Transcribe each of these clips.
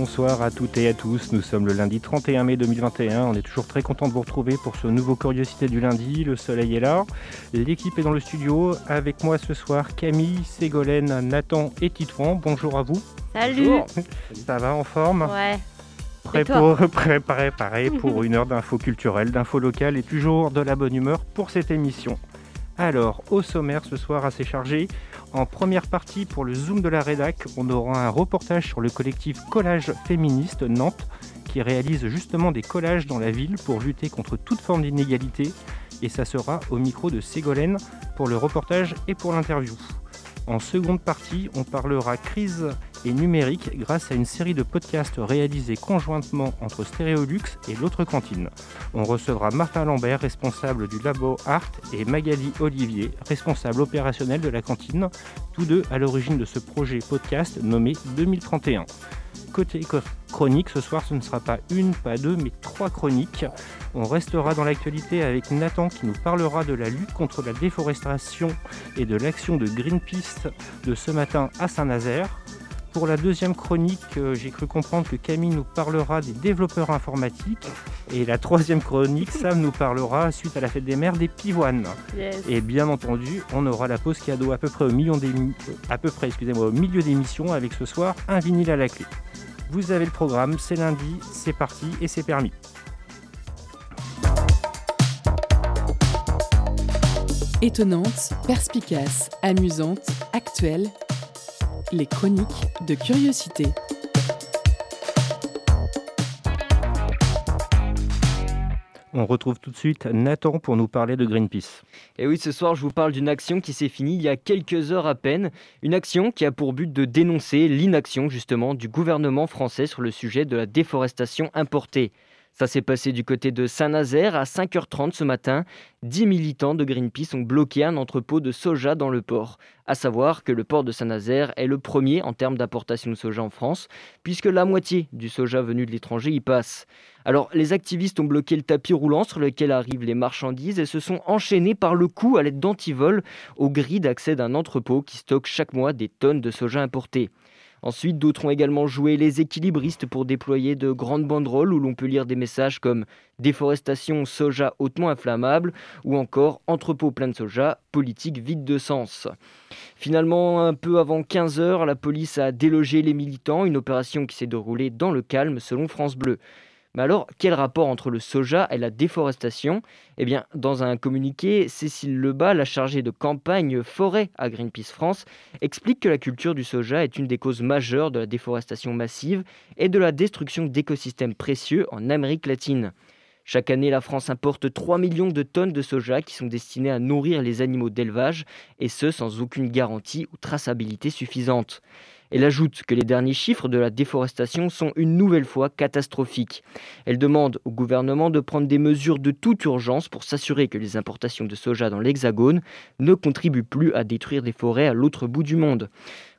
Bonsoir à toutes et à tous, nous sommes le lundi 31 mai 2021, on est toujours très content de vous retrouver pour ce nouveau Curiosité du lundi, le soleil est là, l'équipe est dans le studio, avec moi ce soir Camille, Ségolène, Nathan et Titouan, bonjour à vous. Salut. Ça va en forme? Ouais. Prêt pour, pour une heure d'infos culturelles, d'infos locales et toujours de la bonne humeur pour cette émission. Alors, au sommaire ce soir assez chargé, en première partie pour le Zoom de la Rédac, on aura un reportage sur le collectif Collage Féministe Nantes qui réalise justement des collages dans la ville pour lutter contre toute forme d'inégalité et ça sera au micro de Ségolène pour le reportage et pour l'interview. En seconde partie, on parlera crise et numérique grâce à une série de podcasts réalisés conjointement entre Stéréolux et l'autre cantine. On recevra Martin Lambert, responsable du Labo Art, et Magali Olivier, responsable opérationnel de la cantine, tous deux à l'origine de ce projet podcast nommé 2031. Côté chronique, ce soir ce ne sera pas une, pas deux, mais trois chroniques. On restera dans l'actualité avec Nathan qui nous parlera de la lutte contre la déforestation et de l'action de Greenpeace de ce matin à Saint-Nazaire. Pour la deuxième chronique, euh, j'ai cru comprendre que Camille nous parlera des développeurs informatiques. Et la troisième chronique, Sam nous parlera, suite à la fête des mères, des pivoines. Yes. Et bien entendu, on aura la pause cadeau à peu près au, million d'émi- à peu près, excusez-moi, au milieu d'émission avec ce soir un vinyle à la clé. Vous avez le programme, c'est lundi, c'est parti et c'est permis. Étonnante, perspicace, amusante, actuelle. Les chroniques de curiosité. On retrouve tout de suite Nathan pour nous parler de Greenpeace. Et oui, ce soir, je vous parle d'une action qui s'est finie il y a quelques heures à peine. Une action qui a pour but de dénoncer l'inaction, justement, du gouvernement français sur le sujet de la déforestation importée. Ça s'est passé du côté de Saint-Nazaire à 5h30 ce matin. 10 militants de Greenpeace ont bloqué un entrepôt de soja dans le port. À savoir que le port de Saint-Nazaire est le premier en termes d'importation de soja en France, puisque la moitié du soja venu de l'étranger y passe. Alors, les activistes ont bloqué le tapis roulant sur lequel arrivent les marchandises et se sont enchaînés par le cou à l'aide d'antivols aux grilles d'accès d'un entrepôt qui stocke chaque mois des tonnes de soja importé. Ensuite, d'autres ont également joué les équilibristes pour déployer de grandes banderoles où l'on peut lire des messages comme déforestation, soja hautement inflammable ou encore entrepôt plein de soja, politique vide de sens. Finalement, un peu avant 15 heures, la police a délogé les militants, une opération qui s'est déroulée dans le calme selon France Bleu. Mais alors, quel rapport entre le soja et la déforestation? Eh bien, dans un communiqué, Cécile Lebas, la chargée de campagne forêt à Greenpeace France, explique que la culture du soja est une des causes majeures de la déforestation massive et de la destruction d'écosystèmes précieux en Amérique latine. Chaque année, la France importe 3 millions de tonnes de soja qui sont destinées à nourrir les animaux d'élevage, et ce sans aucune garantie ou traçabilité suffisante. Elle ajoute que les derniers chiffres de la déforestation sont une nouvelle fois catastrophiques. Elle demande au gouvernement de prendre des mesures de toute urgence pour s'assurer que les importations de soja dans l'Hexagone ne contribuent plus à détruire des forêts à l'autre bout du monde.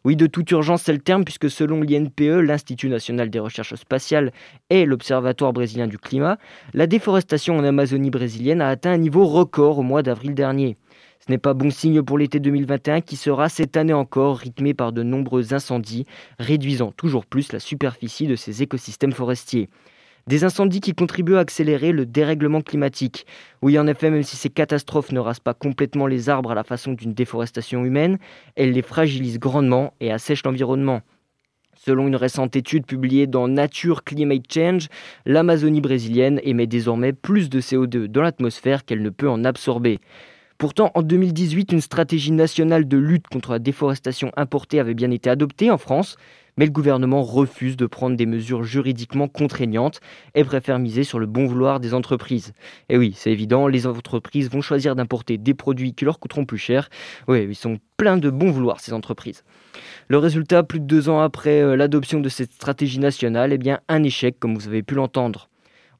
Oui, de toute urgence, c'est le terme, puisque selon l'INPE, l'Institut national des recherches spatiales et l'Observatoire brésilien du climat, la déforestation en Amazonie brésilienne a atteint un niveau record au mois d'avril dernier. Ce n'est pas bon signe pour l'été 2021 qui sera cette année encore rythmé par de nombreux incendies, réduisant toujours plus la superficie de ces écosystèmes forestiers. Des incendies qui contribuent à accélérer le dérèglement climatique. Oui, en effet, même si ces catastrophes ne rasent pas complètement les arbres à la façon d'une déforestation humaine, elles les fragilisent grandement et assèchent l'environnement. Selon une récente étude publiée dans Nature Climate Change, l'Amazonie brésilienne émet désormais plus de CO2 dans l'atmosphère qu'elle ne peut en absorber. Pourtant, en 2018, une stratégie nationale de lutte contre la déforestation importée avait bien été adoptée en France, Mais le gouvernement refuse de prendre des mesures juridiquement contraignantes et préfère miser sur le bon vouloir des entreprises. Et oui, c'est évident, les entreprises vont choisir d'importer des produits qui leur coûteront plus cher. Oui, ils sont pleins de bon vouloir, ces entreprises. Le résultat, plus de deux ans après euh, l'adoption de cette stratégie nationale, eh bien un échec, comme vous avez pu l'entendre.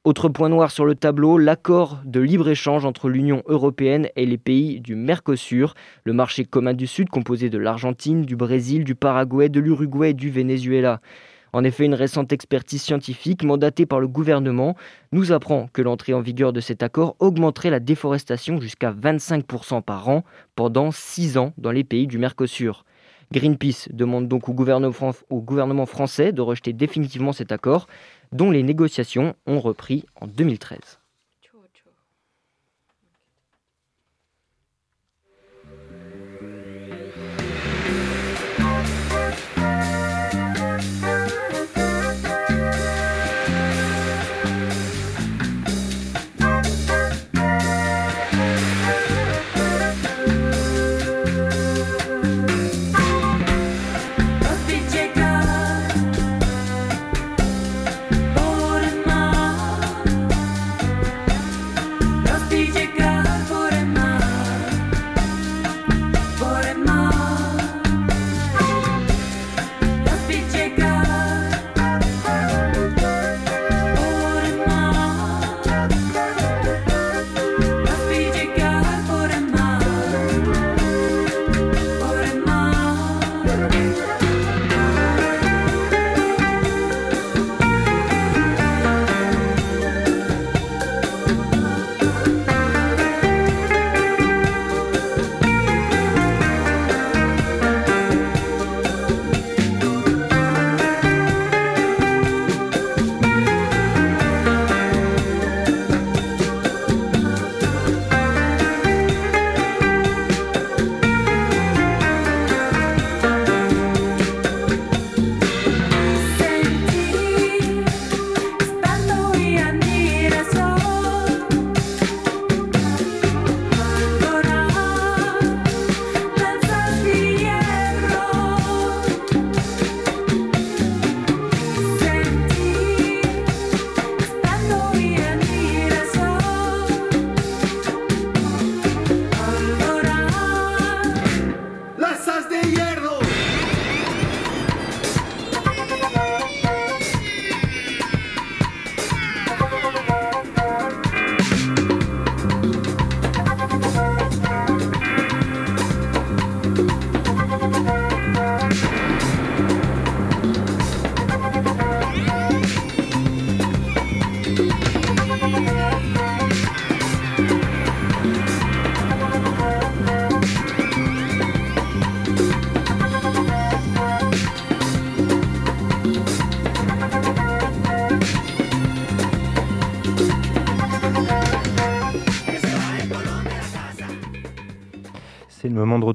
Autre point noir sur le tableau, l'accord de libre-échange entre l'Union européenne et les pays du Mercosur, le marché commun du Sud composé de l'Argentine, du Brésil, du Paraguay, de l'Uruguay et du Venezuela. En effet, une récente expertise scientifique mandatée par le gouvernement nous apprend que l'entrée en vigueur de cet accord augmenterait la déforestation jusqu'à 25% par an pendant 6 ans dans les pays du Mercosur. Greenpeace demande donc au gouvernement, français de rejeter définitivement cet accord, dont les négociations ont repris en 2013.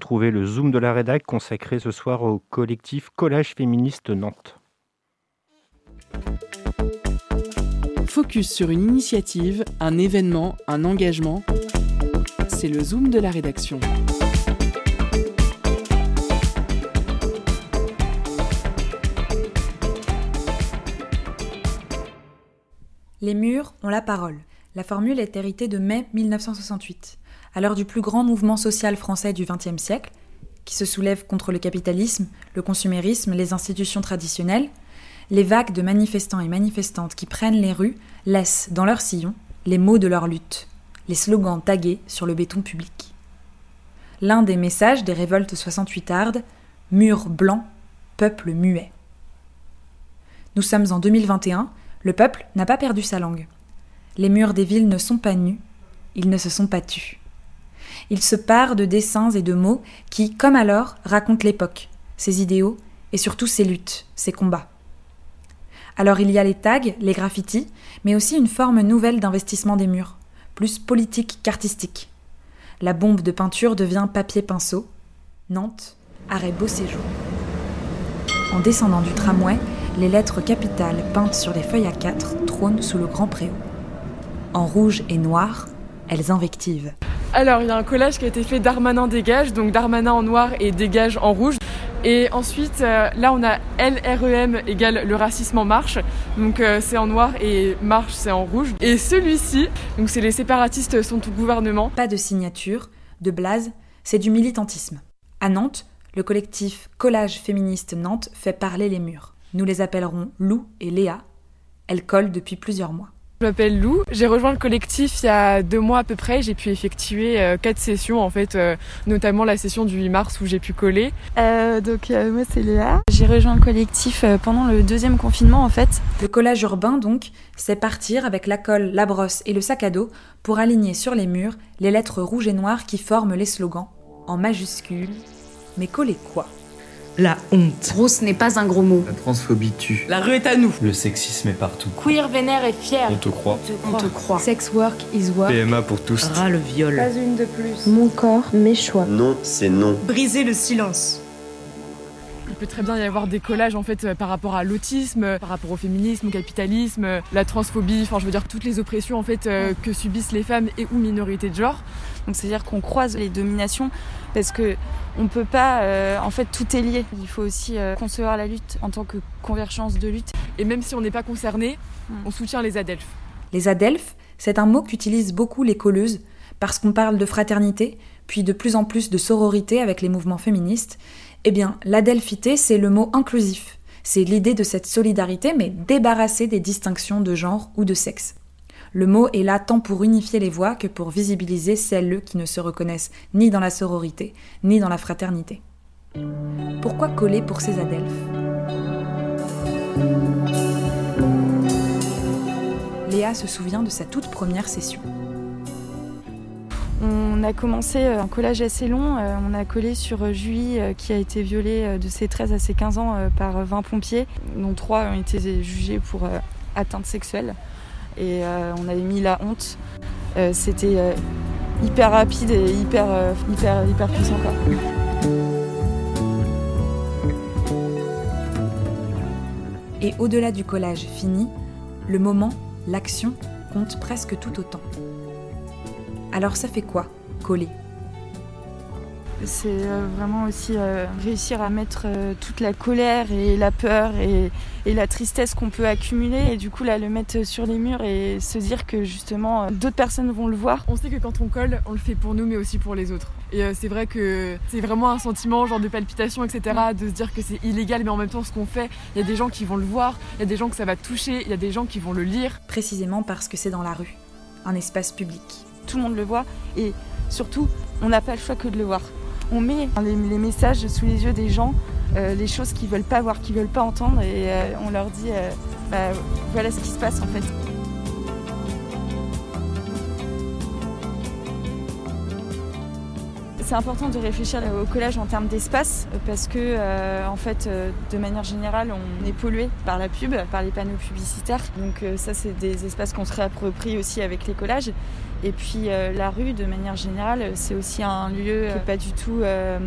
Retrouver le Zoom de la rédac consacré ce soir au collectif Collage féministe Nantes. Focus sur une initiative, un événement, un engagement. C'est le Zoom de la rédaction. Les murs ont la parole. La formule est héritée de mai 1968 à l'heure du plus grand mouvement social français du XXe siècle, qui se soulève contre le capitalisme, le consumérisme, les institutions traditionnelles, les vagues de manifestants et manifestantes qui prennent les rues laissent dans leur sillon les mots de leur lutte, les slogans tagués sur le béton public. L'un des messages des révoltes 68 ardes, mur blanc, peuple muet. Nous sommes en 2021, le peuple n'a pas perdu sa langue. Les murs des villes ne sont pas nus, ils ne se sont pas tus il se pare de dessins et de mots qui, comme alors, racontent l'époque, ses idéaux et surtout ses luttes, ses combats. Alors il y a les tags, les graffitis, mais aussi une forme nouvelle d'investissement des murs, plus politique qu'artistique. La bombe de peinture devient papier-pinceau. Nantes, arrêt beau séjour. En descendant du tramway, les lettres capitales peintes sur les feuilles à quatre trônent sous le grand préau. En rouge et noir, elles invectivent. Alors, il y a un collage qui a été fait Darmanin dégage, donc Darmanin en noir et dégage en rouge. Et ensuite, euh, là, on a LREM égale le racisme en marche. Donc, euh, c'est en noir et marche, c'est en rouge. Et celui-ci, donc c'est les séparatistes sont au gouvernement. Pas de signature, de blase, c'est du militantisme. À Nantes, le collectif Collage féministe Nantes fait parler les murs. Nous les appellerons Lou et Léa. Elles collent depuis plusieurs mois. Je m'appelle Lou, j'ai rejoint le collectif il y a deux mois à peu près, j'ai pu effectuer euh, quatre sessions en fait, euh, notamment la session du 8 mars où j'ai pu coller. Euh, donc moi c'est Léa, j'ai rejoint le collectif pendant le deuxième confinement en fait. Le collage urbain donc, c'est partir avec la colle, la brosse et le sac à dos pour aligner sur les murs les lettres rouges et noires qui forment les slogans, en majuscules. Mais coller quoi? La honte. Grosse n'est pas un gros mot. La transphobie tue. La rue est à nous. Le sexisme est partout. Queer, vénère et fier. On te croit. On te croit. Sex work is work. PMA pour tous. Ras le viol. Pas une de plus. Mon corps, mes choix. Non, c'est non. Briser le silence. Il peut très bien y avoir des collages en fait par rapport à l'autisme, par rapport au féminisme, au capitalisme, la transphobie, enfin je veux dire toutes les oppressions en fait que subissent les femmes et ou minorités de genre. Donc c'est-à-dire qu'on croise les dominations parce que on peut pas, euh, en fait, tout est lié. Il faut aussi euh, concevoir la lutte en tant que convergence de lutte. Et même si on n'est pas concerné, on soutient les adelphes. Les adelphes, c'est un mot qu'utilisent beaucoup les colleuses parce qu'on parle de fraternité, puis de plus en plus de sororité avec les mouvements féministes. Eh bien, l'adelphité, c'est le mot inclusif. C'est l'idée de cette solidarité, mais débarrassée des distinctions de genre ou de sexe. Le mot est là tant pour unifier les voix que pour visibiliser celles qui ne se reconnaissent ni dans la sororité, ni dans la fraternité. Pourquoi coller pour ces adelphes? Léa se souvient de sa toute première session. On a commencé euh, un collage assez long. Euh, on a collé sur euh, Julie qui a été violée de ses 13 à ses 15 ans par 20 pompiers, dont 3 ont été jugés pour atteinte sexuelle et on avait mis la honte. C'était hyper rapide et hyper, hyper, hyper puissant. Quoi. Et au-delà du collage fini, le moment, l'action compte presque tout autant. Alors ça fait quoi, coller? C'est euh, vraiment aussi euh, réussir à mettre euh, toute la colère et la peur et, la tristesse qu'on peut accumuler et du coup là le mettre sur les murs et se dire que justement d'autres personnes vont le voir. On sait que quand on colle, on le fait pour nous mais aussi pour les autres. Et c'est vrai que c'est vraiment un sentiment genre de palpitation etc. de se dire que c'est illégal mais en même temps ce qu'on fait, il y a des gens qui vont le voir, il y a des gens que ça va toucher, il y a des gens qui vont le lire. Précisément parce que c'est dans la rue, un espace public. Tout le monde le voit et surtout on n'a pas le choix que de le voir on met les, messages sous les yeux des gens, euh, les choses qu'ils veulent pas voir, qu'ils veulent pas entendre, et euh, on leur dit euh, bah, voilà ce qui se passe en fait. C'est important de réfléchir au collège en termes d'espace parce que en fait de manière générale on est pollué par la pub, par les panneaux publicitaires. Donc ça c'est des espaces qu'on se réapproprie aussi avec les collages. Et puis euh, la rue, de manière générale, c'est aussi un lieu euh, pas du tout euh,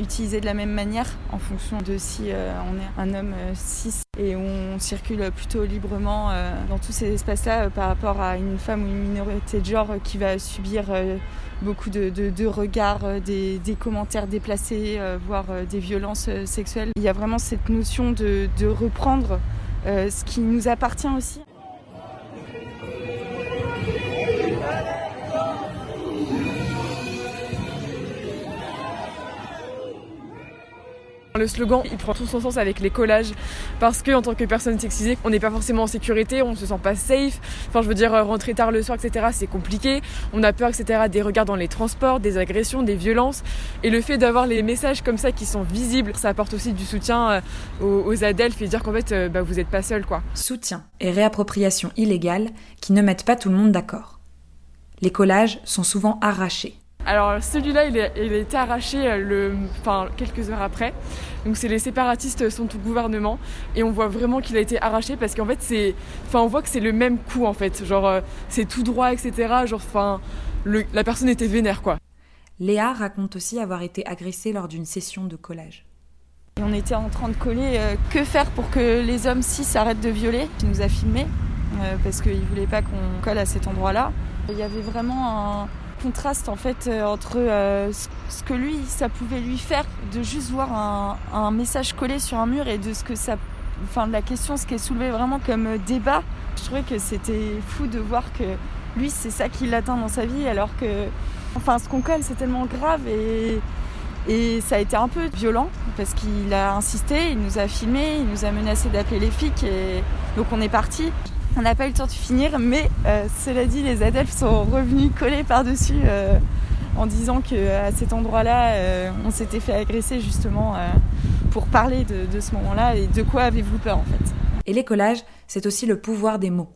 utilisé de la même manière en fonction de si on est un homme cis et on circule plutôt librement dans tous ces espaces-là par rapport à une femme ou une minorité de genre qui va subir beaucoup de, regards, des, commentaires déplacés, voire des violences sexuelles. Il y a vraiment cette notion de reprendre ce qui nous appartient aussi. Le slogan, il prend tout son sens avec les collages parce que en tant que personne sexisée, on n'est pas forcément en sécurité, on se sent pas safe. Enfin, je veux dire, rentrer tard le soir, etc., c'est compliqué. On a peur, etc., des regards dans les transports, des agressions, des violences. Et le fait d'avoir les messages comme ça qui sont visibles, ça apporte aussi du soutien euh, aux, aux et dire qu'en fait, euh, bah, vous n'êtes pas seul, quoi. Soutien et réappropriation illégale qui ne mettent pas tout le monde d'accord. Les collages sont souvent arrachés. Alors celui-là, il, a été arraché euh, le, enfin, quelques heures après. Donc c'est les séparatistes sont au gouvernement et on voit vraiment qu'il a été arraché parce qu'en fait c'est, enfin on voit que c'est le même coup en fait, genre euh, c'est tout droit etc. Genre enfin la personne était vénère quoi. Léa raconte aussi avoir été agressée lors d'une session de collage. Et on était en train de coller euh, que faire pour que les hommes cis arrêtent de violer. Il nous a filmé parce qu'il voulait pas qu'on colle à cet endroit-là. Il y avait vraiment un contraste en fait euh, entre euh, ce que lui, ça pouvait lui faire de juste voir un, message collé sur un mur et de ce que ça, enfin de la question, ce qui est soulevé vraiment comme euh, débat. Je trouvais que c'était fou de voir que lui, c'est ça qui l'atteint dans sa vie, alors que, enfin, ce qu'on colle, c'est tellement grave et et ça a été un peu violent parce qu'il a insisté, il nous a filmé, il nous a menacé d'appeler les flics et donc on est parti. On n'a pas eu le temps de finir, mais euh, cela dit, les adeptes sont revenus coller par-dessus euh, en disant qu'à cet endroit-là, euh, on s'était fait agresser justement euh, pour parler de, de ce moment-là et de quoi avez-vous peur en fait? Et les collages, c'est aussi le pouvoir des mots.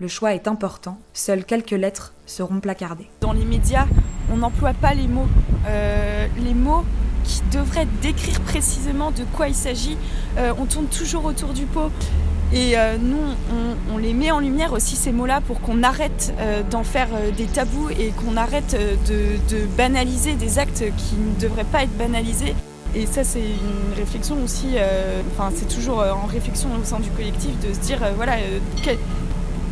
Le choix est important, seules quelques lettres seront placardées. Dans les médias, on n'emploie pas les mots. Euh, les mots qui devraient décrire précisément de quoi il s'agit, euh, on tourne toujours autour du pot. Et euh, nous, on, les met en lumière aussi ces mots-là pour qu'on arrête euh, d'en faire euh, des tabous et qu'on arrête de, banaliser des actes qui ne devraient pas être banalisés. Et ça, c'est une réflexion aussi, enfin, c'est toujours en réflexion au sein du collectif de se dire, voilà, quel,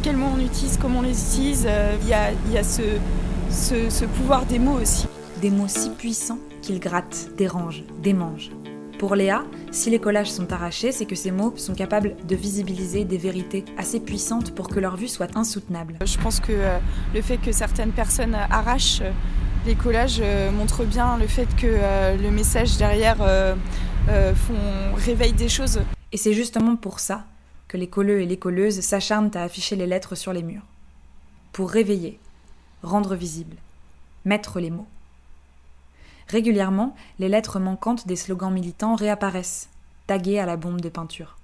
quels mots on utilise, comment on les utilise. Il y a, ce pouvoir des mots aussi. Des mots si puissants qu'ils grattent, dérangent, démangent. Pour Léa, si les collages sont arrachés, c'est que ces mots sont capables de visibiliser des vérités assez puissantes pour que leur vue soit insoutenable. Je pense que euh, le fait que certaines personnes arrachent euh, les collages euh, montre bien le fait que euh, le message derrière font, réveille des choses. Et c'est justement pour ça que les colleux et les colleuses s'acharnent à afficher les lettres sur les murs. Pour réveiller, rendre visible, mettre les mots. Régulièrement, les lettres manquantes des slogans militants réapparaissent, taguées à la bombe de peinture.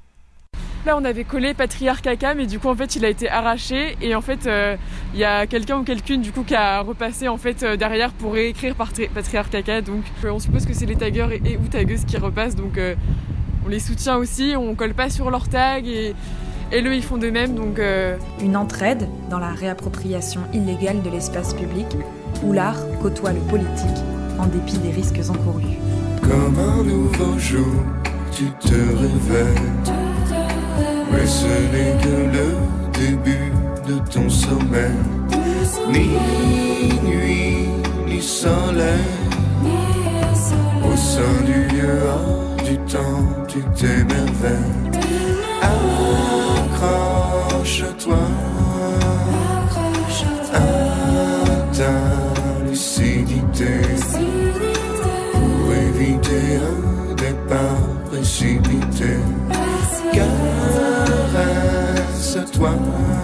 Là, on avait collé Patriarche Caca, mais du coup, en fait, il a été arraché. Et en fait, il euh, y a quelqu'un ou quelqu'une, du coup, qui a repassé, en fait, euh, derrière pour réécrire Patriarche Caca. Donc, euh, on suppose que c'est les taggeurs et, et, ou tagueuses qui repassent. Donc, on les soutient aussi. On colle pas sur leurs tags et, et eux, ils font de même. Donc, Une entraide dans la réappropriation illégale de l'espace public où l'art côtoie le politique en dépit des risques encourus. Comme un nouveau jour, tu te réveilles. Mais ce n'est que le début de ton sommeil. Ni nuit, ni soleil. Au sein du lieu du temps, tu t'émerveilles. Accroche-toi à one.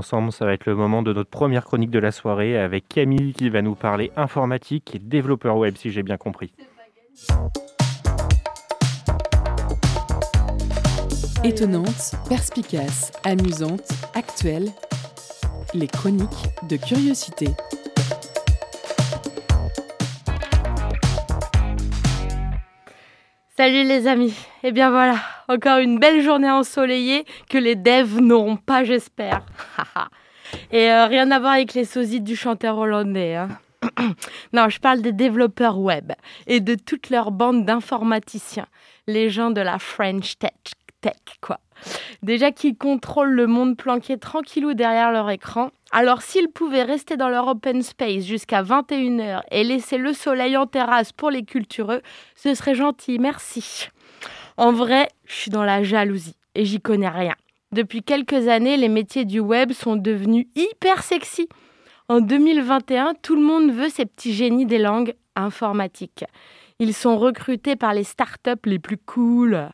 Ensemble, ça va être le moment de notre première chronique de la soirée avec Camille qui va nous parler informatique et développeur web si j'ai bien compris. Étonnante, perspicace, amusante, actuelle, les chroniques de curiosité. Salut les amis, et eh bien voilà, encore une belle journée ensoleillée que les devs n'auront pas j'espère. et euh, rien à voir avec les sosies du chanteur hollandais. Hein. non, je parle des développeurs web et de toute leur bande d'informaticiens, les gens de la French Tech, tech quoi. Déjà qu'ils contrôlent le monde planqué tranquillou derrière leur écran. Alors s'ils pouvaient rester dans leur open space jusqu'à 21h et laisser le soleil en terrasse pour les cultureux, ce serait gentil, merci. En vrai, je suis dans la jalousie et j'y connais rien. Depuis quelques années, les métiers du web sont devenus hyper sexy. En 2021, tout le monde veut ces petits génies des langues informatiques. Ils sont recrutés par les startups les plus cool.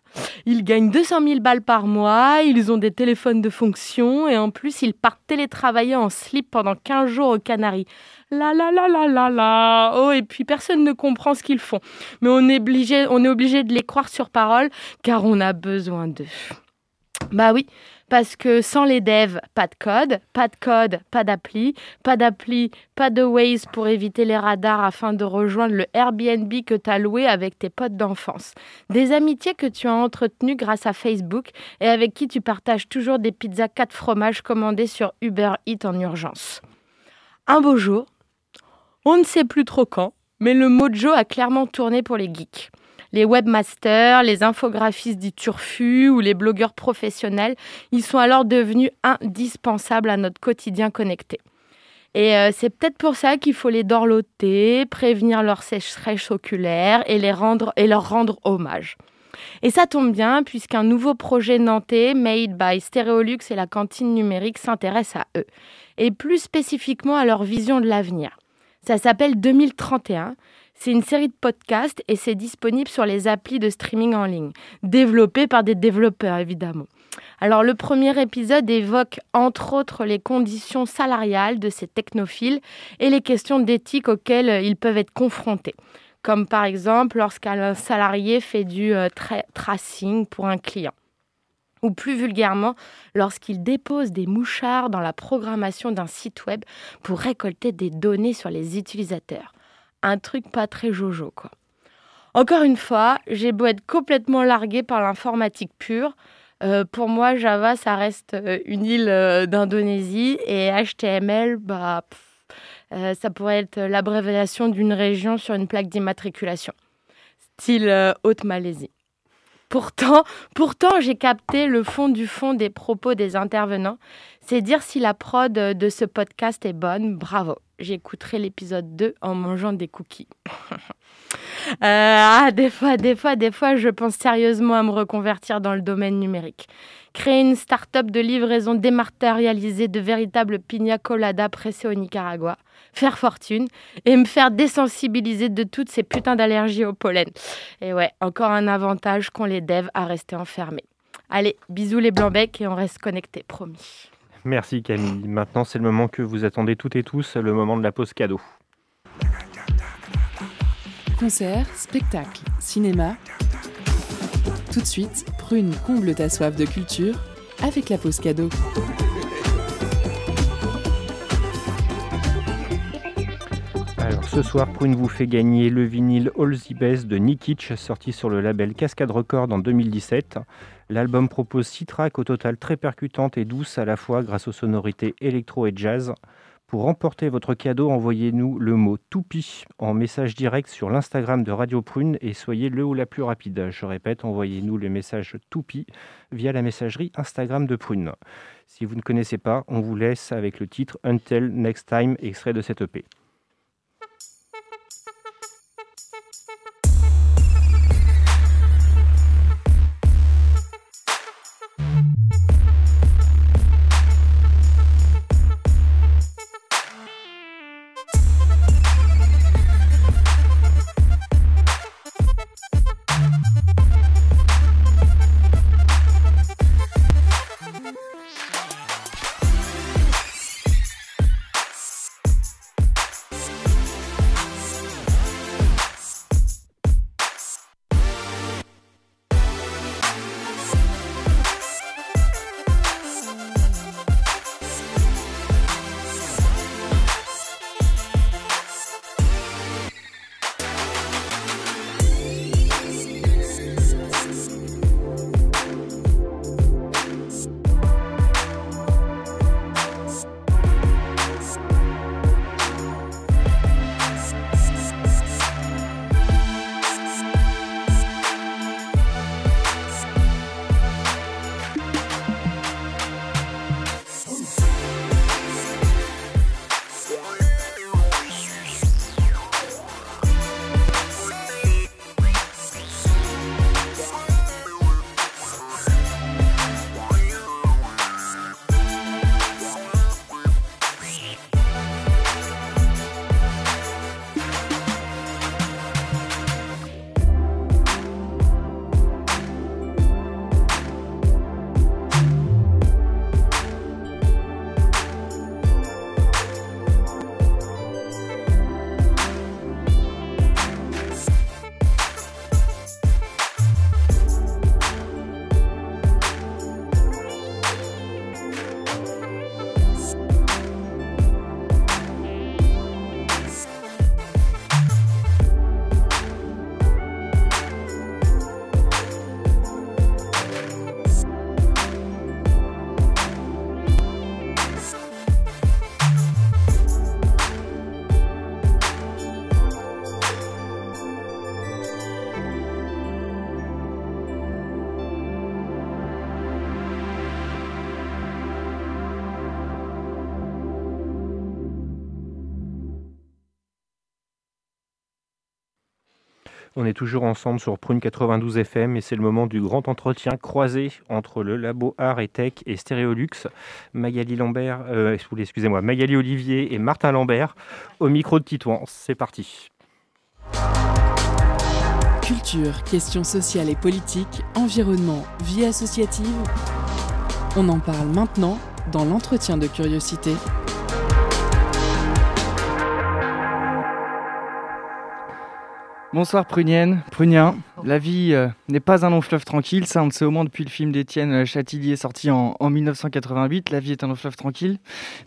Ils gagnent 200 000 balles par mois, ils ont des téléphones de fonction et en plus ils partent télétravailler en slip pendant 15 jours aux Canaries. La la la la la la. Oh, et puis personne ne comprend ce qu'ils font. Mais on est obligé, on est obligé de les croire sur parole car on a besoin d'eux. Bah oui, parce que sans les devs, pas de code, pas de code, pas d'appli, pas d'appli, pas de Waze pour éviter les radars afin de rejoindre le Airbnb que tu as loué avec tes potes d'enfance. Des amitiés que tu as entretenues grâce à Facebook et avec qui tu partages toujours des pizzas 4 fromages commandées sur Uber Eats en urgence. Un beau jour, on ne sait plus trop quand, mais le mojo a clairement tourné pour les geeks les webmasters, les infographistes dits turfus ou les blogueurs professionnels, ils sont alors devenus indispensables à notre quotidien connecté. Et euh, c'est peut-être pour ça qu'il faut les dorloter, prévenir leur sécheresse oculaire et, leur rendre hommage. Et ça tombe bien, puisqu'un nouveau projet nantais, Made by Stereolux et la cantine numérique, s'intéresse à eux, et plus spécifiquement à leur vision de l'avenir. Ça s'appelle 2031 c'est une série de podcasts et c'est disponible sur les applis de streaming en ligne, développés par des développeurs évidemment. Alors le premier épisode évoque entre autres les conditions salariales de ces technophiles et les questions d'éthique auxquelles ils peuvent être confrontés, comme par exemple lorsqu'un salarié fait du euh, tracing pour un client ou plus vulgairement lorsqu'il dépose des mouchards dans la programmation d'un site web pour récolter des données sur les utilisateurs un truc pas très jojo, quoi. Encore une fois, j'ai beau être complètement largué par l'informatique pure. Euh, pour moi, Java, ça reste euh, une île euh, d'Indonésie et HTML, bah, ça pourrait être l'abréviation d'une région sur une plaque d'immatriculation, style Haute-Malaisie. Pourtant, pourtant j'ai capté le fond du fond des propos des intervenants. C'est dire si la prod de ce podcast est bonne. Bravo j'écouterai l'épisode 2 en mangeant des cookies. Euh, ah, des fois, des fois, des fois, je pense sérieusement à me reconvertir dans le domaine numérique. Créer une start-up de livraison dématérialisée de véritables pina colada pressés au Nicaragua. Faire fortune et me faire désensibiliser de toutes ces putains d'allergies au pollen. Et ouais, encore un avantage qu'ont les devs à rester enfermés. Allez, bisous les blancs-becs et on reste connectés, promis. Merci Camille. Maintenant, c'est le moment que vous attendez toutes et tous, le moment de la pause cadeau. Concert, spectacle, cinéma. Tout de suite, Prune comble ta soif de culture avec la pause cadeau. Alors ce soir, Prune vous fait gagner le vinyle All the Best de Nikic, sorti sur le label Cascade Record en 2017. L'album propose six tracks au total très percutantes et douces à la fois grâce aux sonorités électro et jazz. Pour remporter votre cadeau, envoyez-nous le mot Toupie en message direct sur l'Instagram de Radio Prune et soyez le ou la plus rapide. Je répète, envoyez-nous le message Toupie via la messagerie Instagram de Prune. Si vous ne connaissez pas, on vous laisse avec le titre Until Next Time, extrait de cette EP. On est toujours ensemble sur Prune 92 FM et c'est le moment du grand entretien croisé entre le Labo Art et Tech et Stéréolux. Magali Lambert, euh, excusez-moi, Magali Olivier et Martin Lambert au micro de Titouan. C'est parti. Culture, questions sociales et politiques, environnement, vie associative. On en parle maintenant dans l'entretien de curiosité. Bonsoir Prunienne, Prunien. La vie euh, n'est pas un long fleuve tranquille, ça on le sait au moins depuis le film d'Étienne euh, Châtillier sorti en, 1988. La vie est un long fleuve tranquille.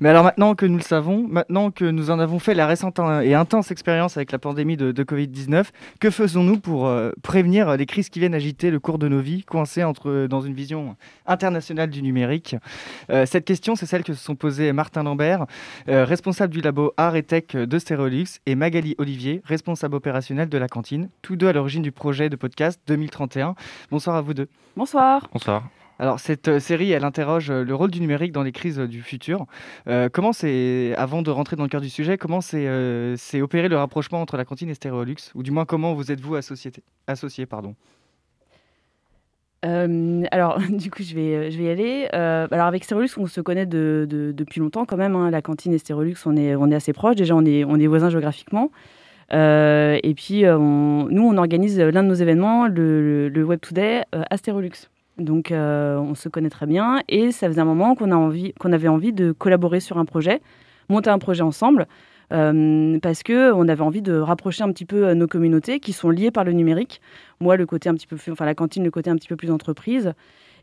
Mais alors maintenant que nous le savons, maintenant que nous en avons fait la récente et intense expérience avec la pandémie de, Covid-19, que faisons-nous pour euh, prévenir les crises qui viennent agiter le cours de nos vies, coincées dans une vision internationale du numérique? Cette question, c'est celle que se sont posées Martin Lambert, responsable du labo Art et Tech de Stérolux, et Magali Olivier, responsable opérationnel de la tous deux à l'origine du projet de podcast 2031. Bonsoir à vous deux. Bonsoir. Bonsoir. Alors cette euh, série, elle interroge euh, le rôle du numérique dans les crises euh, du futur. comment c'est, avant de rentrer dans le cœur du sujet, comment c'est opéré le rapprochement entre la cantine et Stéréolux? Ou du moins, comment vous êtes-vous associé, associé pardon? Alors, du coup, je vais, je vais y aller. alors, avec Stérolux, on se connaît de, depuis longtemps quand même. Hein. La cantine et Stérolux, on est, on est assez proches. Déjà, on est, on est voisins géographiquement. Euh, et puis, euh, nous, on organise l'un de nos événements, le, Web Today, euh, Astérolux. Donc, on se connaît très bien et ça faisait un moment qu'on avait envie de collaborer sur un projet, monter un projet ensemble. parce que on avait envie de rapprocher un petit peu nos communautés qui sont liées par le numérique. Moi, le côté un petit peu, enfin la cantine, le côté un petit peu plus entreprise,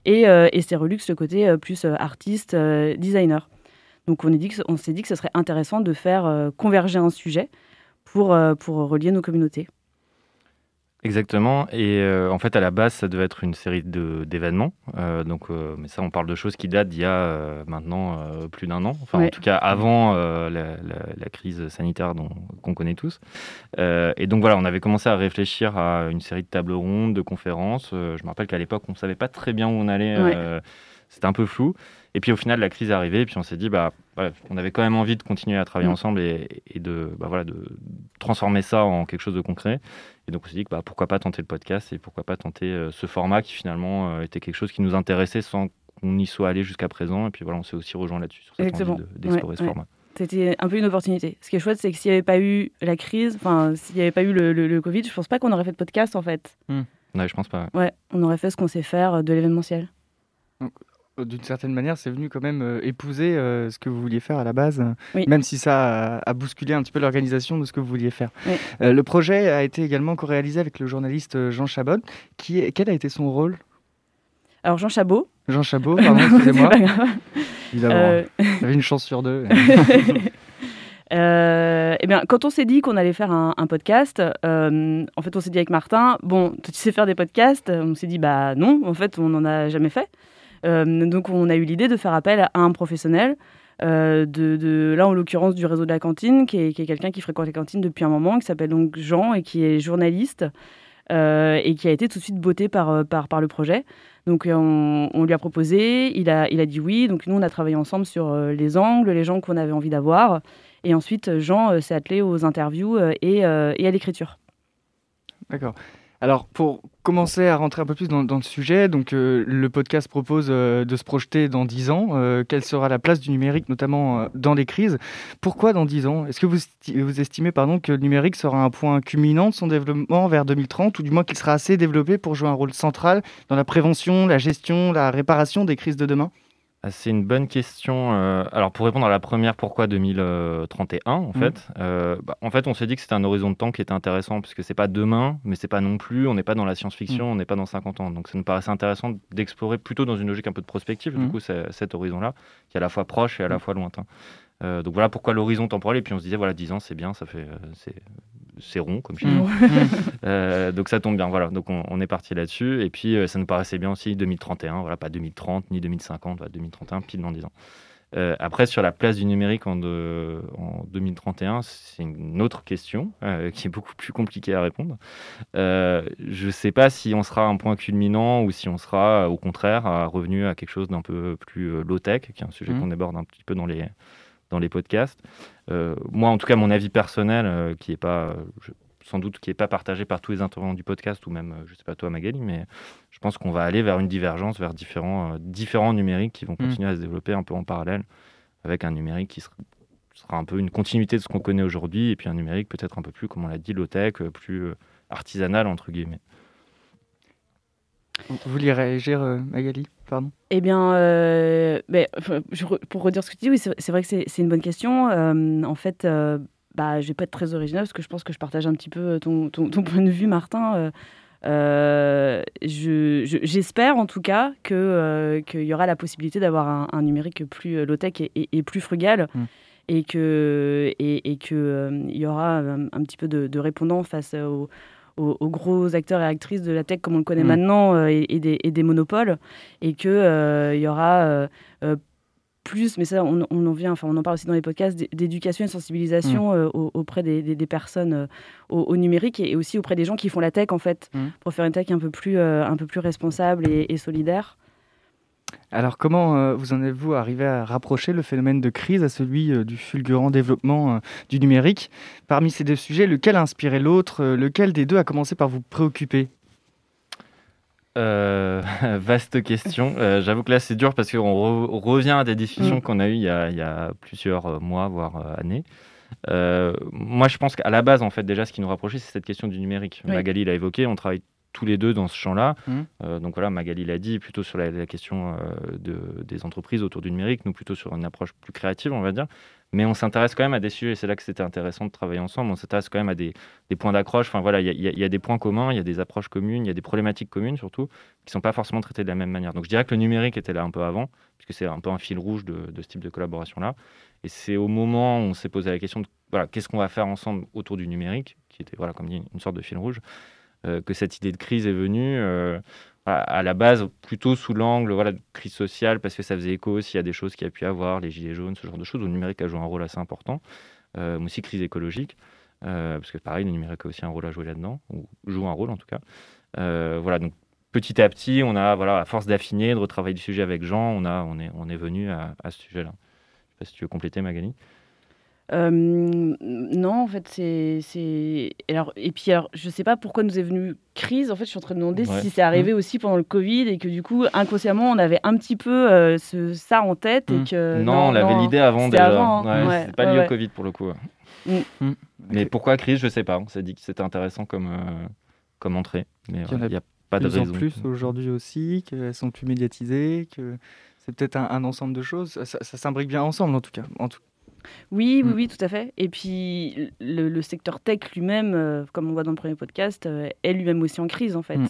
et, euh, le côté plus artiste, designer. Donc on, on s'est dit que ce serait intéressant de faire converger un sujet pour, euh, pour relier nos communautés. Exactement. Et euh, en fait, à la base, ça devait être une série d'événements. Euh, donc, mais ça, on parle de choses qui datent d'il y a maintenant plus d'un an. Enfin, en tout cas, avant la, la, crise sanitaire qu'on connaît tous. et donc, voilà, on avait commencé à réfléchir à une série de tables rondes, de conférences. je me rappelle qu'à l'époque, on ne savait pas très bien où on allait. C'était un peu flou. Et puis au final, la crise est arrivée, et puis on s'est dit, bah, on avait quand même envie de continuer à travailler mm. ensemble et, de, bah, voilà, de transformer ça en quelque chose de concret. Et donc on s'est dit, bah, pourquoi pas tenter le podcast et pourquoi pas tenter euh, ce format qui finalement euh, était quelque chose qui nous intéressait sans qu'on y soit allé jusqu'à présent. Et puis voilà, on s'est aussi rejoint là-dessus, sur cette envie d'explorer ce format. C'était un peu une opportunité. Ce qui est chouette, c'est que s'il n'y avait pas eu la crise, enfin, s'il n'y avait pas eu le, Covid, je pense pas qu'on aurait fait de podcast en fait. Mm. Ouais, je pense pas. Ouais, on aurait fait ce qu'on sait faire de l'événementiel d'une certaine manière, c'est venu quand même euh, épouser euh, ce que vous vouliez faire à la base, même si ça a, bousculé un petit peu l'organisation de ce que vous vouliez faire. Euh, le projet a été également co-réalisé avec le journaliste Jean Chabot. Qui quel a été son rôle? Alors Jean Chabot. Jean Chabot, pardon, excusez-moi. Évidemment, j'avais une chance sur deux. eh bien, quand on s'est dit qu'on allait faire un, un podcast, en fait, on s'est dit avec Martin, bon, tu sais faire des podcasts? On s'est dit, bah non, en fait, on n'en a jamais fait. Euh, donc on a eu l'idée de faire appel à un professionnel. Euh, là en l'occurrence du réseau de la cantine, qui est, quelqu'un qui fréquente les cantines depuis un moment, qui s'appelle donc Jean et qui est journaliste euh, et qui a été tout de suite botté par, le projet. Donc on, lui a proposé, il a, dit oui. Donc nous on a travaillé ensemble sur les angles, les gens qu'on avait envie d'avoir. Et ensuite Jean s'est attelé aux interviews et à l'écriture. D'accord. Alors, pour commencer à rentrer un peu plus dans, le sujet, donc euh, le podcast propose euh, de se projeter dans 10 ans. Euh, quelle sera la place du numérique, notamment dans les crises? Pourquoi dans 10 ans? Est-ce que vous, vous estimez pardon, que le numérique sera un point culminant de son développement vers 2030, ou du moins qu'il sera assez développé pour jouer un rôle central dans la prévention, la gestion, la réparation des crises de demain? C'est une bonne question. Euh, alors pour répondre à la première, pourquoi 2031 en mmh. fait euh, bah, En fait, on s'est dit que c'était un horizon de temps qui était intéressant puisque c'est pas demain, mais c'est pas non plus. On n'est pas dans la science-fiction, mmh. on n'est pas dans 50 ans. Donc ça nous paraissait intéressant d'explorer plutôt dans une logique un peu de prospective. Du mmh. coup, cet horizon-là, qui est à la fois proche et à la fois lointain. Euh, donc voilà pourquoi l'horizon temporel. Et puis on se disait voilà 10 ans, c'est bien, ça fait c'est rond comme je euh, donc ça tombe bien, voilà. Donc on, est parti là-dessus. Et puis euh, ça nous paraissait bien aussi 2031, voilà, pas 2030 ni 2050, 2031, pile dans 10 ans. Euh, après, sur la place du numérique en, en 2031, c'est une autre question qui est beaucoup plus compliquée à répondre. je ne sais pas si on sera à un point culminant ou si on sera au contraire revenu à quelque chose d'un peu plus low-tech, qui est un sujet mmh. qu'on aborde un petit peu dans les, dans les podcasts. Euh, moi, en tout cas, mon avis personnel, euh, qui est pas, sans doute qui n'est pas partagé par tous les intervenants du podcast, ou même, je ne sais pas toi Magali, mais je pense qu'on va aller vers une divergence, vers différents, différents numériques qui vont mm. continuer à se développer un peu en parallèle, avec un numérique qui sera, un peu une continuité de ce qu'on connaît aujourd'hui, et puis un numérique peut-être un peu plus, comme on l'a dit, low-tech, plus artisanal, entre guillemets. Vous vouliez réagir, Magali Pardon Eh bien, euh, ben, pour redire ce que tu dis, oui, c'est vrai que c'est une bonne question. Euh, en fait, euh, bah, je vais pas être très original parce que je pense que je partage un petit peu ton, ton, point de vue, Martin. J'espère en tout cas qu'il y aura la possibilité d'avoir un, numérique plus low-tech et, plus frugal. Mmh. Et qu'il et, et que, il y aura un, petit peu de, de répondants face aux, aux, gros acteurs et actrices de la tech comme on le connaît mm. maintenant euh, et, des, monopoles, et qu'il euh, il y aura euh, plus, mais ça on, en vient, enfin on en parle aussi dans les podcasts, d'éducation et de sensibilisation mm. auprès des, personnes au, numérique et, aussi auprès des gens qui font la tech en fait, mm. pour faire une tech un peu plus, un peu plus responsable et solidaire. Alors comment euh, vous en êtes-vous arrivé à rapprocher le phénomène de crise à celui euh, du fulgurant développement euh, du numérique? Parmi ces deux sujets, lequel a inspiré l'autre? Lequel des deux a commencé par vous préoccuper? Vaste question. J'avoue que là c'est dur parce qu'on revient à des discussions mm. qu'on a eues il y a, plusieurs mois, voire années. moi je pense qu'à la base, en fait, déjà ce qui nous rapprochait, c'est cette question du numérique. Magali l'a évoqué, on travaille tous les deux dans ce champ-là. Mmh. Euh, donc voilà, Magali l'a dit, plutôt sur la, question euh, de, des entreprises autour du numérique, nous plutôt sur une approche plus créative, on va dire. Mais on s'intéresse quand même à des sujets, c'est là que c'était intéressant de travailler ensemble, on s'intéresse quand même à des, des points d'accroche. Enfin voilà, il y, a des points communs, il y a des approches communes, il y a des problématiques communes surtout, qui ne sont pas forcément traitées de la même manière. Donc je dirais que le numérique était là un peu avant, puisque c'est un peu un fil rouge de, de ce type de collaboration-là. Et c'est au moment où on s'est posé la question de voilà, qu'est-ce qu'on va faire ensemble autour du numérique, qui était, voilà, comme dit, une sorte de fil rouge. Euh, que cette idée de crise est venue euh, à la base plutôt sous l'angle voilà, de crise sociale, parce que ça faisait écho aussi à des choses qu'il y a pu avoir, les gilets jaunes, ce genre de choses, où le numérique a joué un rôle assez important, euh, mais aussi crise écologique, parce que pareil, le numérique a aussi un rôle à jouer là-dedans, ou joue un rôle en tout cas. voilà, donc petit à petit, on a, voilà, à force d'affiner, de retravailler le sujet avec Jean, on, a, on, est, on est venu à, à ce sujet-là. Je ne sais pas si tu veux compléter, Magali? Euh, non, en fait, c'est. Alors, et puis, alors, je sais pas pourquoi nous est venue crise. En fait, je suis en train de demander si c'est arrivé mmh. aussi pendant le Covid et que du coup, inconsciemment, on avait un petit peu euh, ce, ça en tête. Et mmh. que, non, on avait l'idée avant déjà. Avant, hein. c'est pas lié au Covid pour le coup. Mmh. Mais pourquoi crise, je sais pas. On s'est dit que c'était intéressant comme, euh, comme entrée. Mais il n'y a, pas de raison. En plus aujourd'hui aussi, qu'elles sont plus médiatisées, que c'est peut-être un, ensemble de choses. Ça, ça s'imbrique bien ensemble en tout cas. En tout, oui, oui, mm. oui, tout à fait. Et puis le, secteur tech lui-même, euh, comme on voit dans le premier podcast, euh, est lui-même aussi en crise en fait. Mm.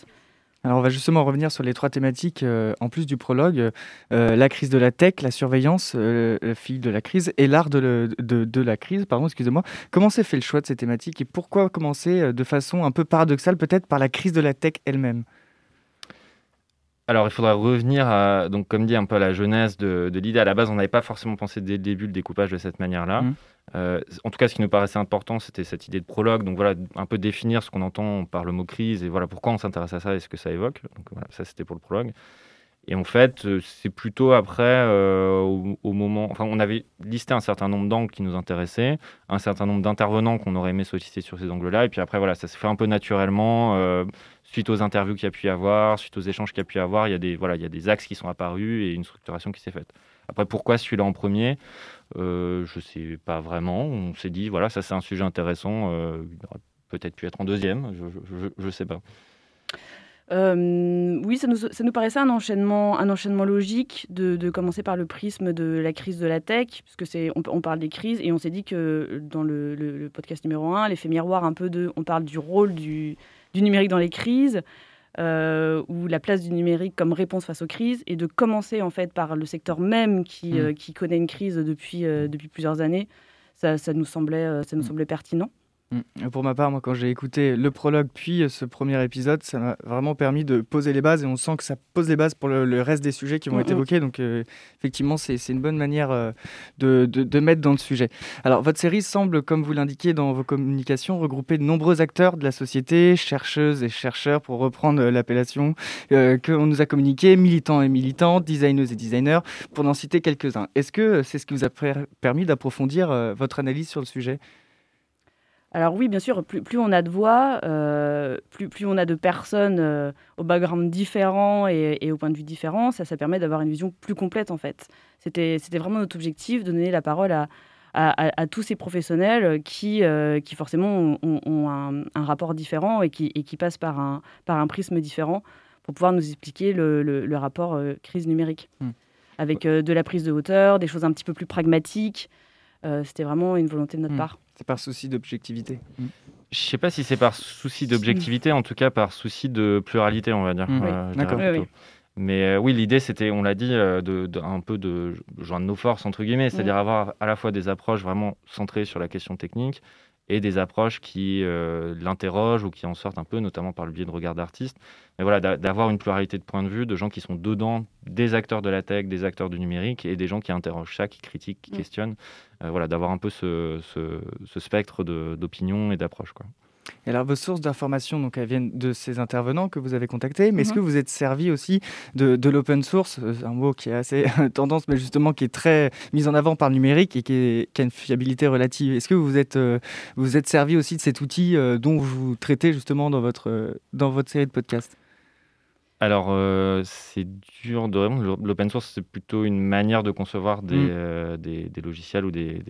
Alors on va justement revenir sur les trois thématiques euh, en plus du prologue. la crise de la tech, la surveillance, la fille de la crise et l'art de, de, la crise. Pardon, excusez-moi. Comment s'est fait le choix de ces thématiques et pourquoi commencer de façon un peu paradoxale peut-être par la crise de la tech elle-même? Alors, il faudra revenir, à, donc, comme dit, un peu à la jeunesse de, l'idée. À la base, on n'avait pas forcément pensé dès le début le découpage de cette manière-là. Mmh. Euh, en tout cas, ce qui nous paraissait important, c'était cette idée de prologue. Donc voilà, un peu définir ce qu'on entend par le mot crise et voilà pourquoi on s'intéresse à ça et ce que ça évoque. Donc voilà, ça c'était pour le prologue. Et en fait, euh, c'est plutôt après, euh, au, moment. Enfin, on avait listé un certain nombre d'angles qui nous intéressaient, un certain nombre d'intervenants qu'on aurait aimé solliciter sur ces angles-là. Et puis après, voilà, ça s'est fait un peu naturellement suite aux interviews qu'il y a pu y avoir, suite aux échanges qu'il y a pu y avoir, il y a des, voilà, il y a des axes qui sont apparus et une structuration qui s'est faite. Après, pourquoi celui-là en premier? Euh, Je ne sais pas vraiment. On s'est dit, voilà, ça c'est un sujet intéressant. Euh, il aurait peut-être pu être en deuxième, je ne sais pas. Euh, oui, ça nous, ça nous, paraissait un enchaînement, un enchaînement logique de, de, commencer par le prisme de la crise de la tech, puisque c'est, on, parle des crises, et on s'est dit que dans le, le, le, podcast numéro 1, l'effet miroir, un peu de, on parle du rôle du, du numérique dans les crises, euh, ou la place du numérique comme réponse face aux crises, et de commencer en fait par le secteur même qui, mmh. euh, qui connaît une crise depuis, euh, depuis plusieurs années, ça, ça nous, semblait, ça nous semblait pertinent. Mm. Pour ma part, moi, quand j'ai écouté le prologue puis euh, ce premier épisode, ça m'a vraiment permis de poser les bases et on sent que ça pose les bases pour le, reste des sujets qui vont être évoqués. Donc, euh, effectivement, c'est une bonne manière euh, de, de, mettre dans le sujet. Alors, votre série semble, comme vous l'indiquez dans vos communications, regrouper de nombreux acteurs de la société, chercheuses et chercheurs, pour reprendre l'appellation qu'on nous a communiqué, militants et militantes, designeuses et designers, pour n'en citer quelques-uns. Est-ce que c'est ce qui vous a permis d'approfondir votre analyse sur le sujet? Alors oui, bien sûr, plus, plus on a de voix, euh, plus, plus on a de personnes euh, au background différent et, et au point de vue différent, ça, ça permet d'avoir une vision plus complète en fait. C'était vraiment notre objectif, de donner la parole à, à, à- à tous ces professionnels qui, euh, qui forcément ont, un, un rapport différent et qui, et qui passent par un, par un prisme différent pour pouvoir nous expliquer le, le- le rapport crise numérique. Hmm. Avec de la prise de hauteur, des choses un petit peu plus pragmatiques. Euh, C'était vraiment une volonté de notre Hmm. part. C'est par souci d'objectivité. Je sais pas si c'est par souci d'objectivité, en tout cas par souci de pluralité, on va dire. Mm. euh, Oui. D'accord. Oui, plutôt. oui. Mais euh, oui, l'idée, c'était, on l'a dit, euh, de, de- un peu de joindre nos forces, entre guillemets, c'est-à-dire avoir à la fois des approches vraiment centrées sur la question technique et des approches qui euh, l'interrogent ou qui en sortent un peu, notamment par le biais de regards d'artistes. Mais voilà, d'a- d'avoir une pluralité de points de vue, de gens qui sont dedans, des acteurs de la tech, des acteurs du numérique et des gens qui interrogent ça, qui critiquent, qui Mm. questionnent. Euh, voilà, d'avoir un peu ce, ce- ce spectre d'opinions et d'approches. Et alors, vos sources d'information, donc, elles viennent de ces intervenants que vous avez contactés, mais est-ce Mhm. que vous êtes servi aussi de, de l'open source euh, Un mot qui est assez tendance, mais justement qui est très mis en avant par le numérique et qui, est- qui a une fiabilité relative? Est-ce que vous êtes, euh, vous êtes servi aussi de cet outil euh, dont vous traitez justement dans votre, euh, dans votre série de podcasts? Alors, euh, c'est dur de répondre. L'open source, c'est plutôt une manière de concevoir des, Mm. euh, des, des logiciels ou des,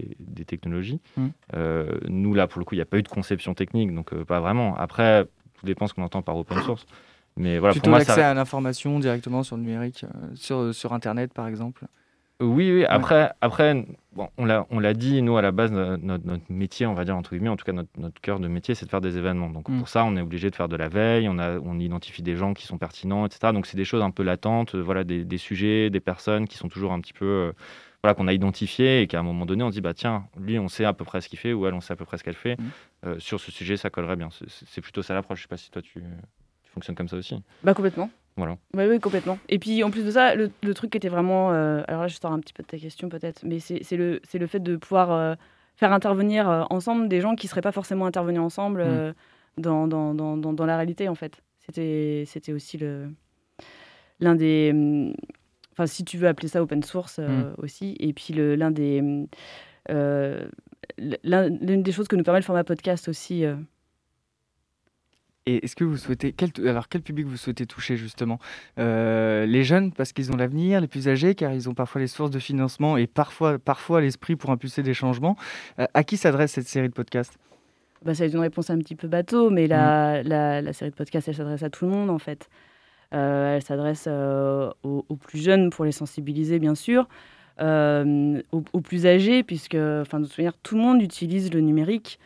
technologies. Mm. Euh, nous, là, pour le coup, il n'y a pas eu de conception technique, donc pas vraiment. Après, tout dépend ce qu'on entend par open source. Mais voilà, Plutôt l'accès ça... à l'information directement sur le numérique, sur, sur Internet par exemple Oui, oui. Après, après bon, on l'a on l'a dit, nous, à la base, no- notre, notre métier, on va dire, entre guillemets, en tout cas, notre, notre cœur de métier, c'est de faire des événements. Donc, Mm. pour ça, on est obligé de faire de la veille, on, a, on identifie des gens qui sont pertinents, etc. Donc, c'est des choses un peu latentes, euh, voilà, des, des sujets, des personnes qui sont toujours un petit peu. euh, voilà, qu'on a identifié et qu'à un moment donné, on dit, bah tiens, lui, on sait à peu près ce qu'il fait, ou elle, on sait à peu près ce qu'elle fait. Mm. Euh, sur ce sujet, ça collerait bien. C'est plutôt ça l'approche. Je sais pas si toi, tu, tu fonctionnes comme ça aussi. Bah complètement. Voilà. Oui, oui, complètement. Et puis en plus de ça, le, le truc qui était vraiment. euh, alors là, je sors un petit peu de ta question peut-être, mais c'est le, fait de pouvoir euh, faire intervenir euh, ensemble des gens qui ne seraient pas forcément intervenus ensemble euh, dans, dans, dans, dans, dans la réalité en fait. C'était aussi l'un des. hum, Enfin, si tu veux appeler ça open source euh, aussi. Et puis l'un des. L'une des choses que nous permet le format podcast aussi. Et est-ce que vous souhaitez quel, alors quel public vous souhaitez toucher justement? Euh, Les jeunes parce qu'ils ont l'avenir, les plus âgés car ils ont parfois les sources de financement et parfois parfois l'esprit pour impulser des changements. Euh, à qui s'adresse cette série de podcasts? Bah, ça une réponse un petit peu bateau, mais la, la, la série de podcasts, elle s'adresse à tout le monde, en fait. Euh, elle s'adresse aux, aux plus jeunes pour les sensibiliser, bien sûr, aux, aux plus âgés, puisque, enfin, de toute manière, tout le monde utilise le numérique.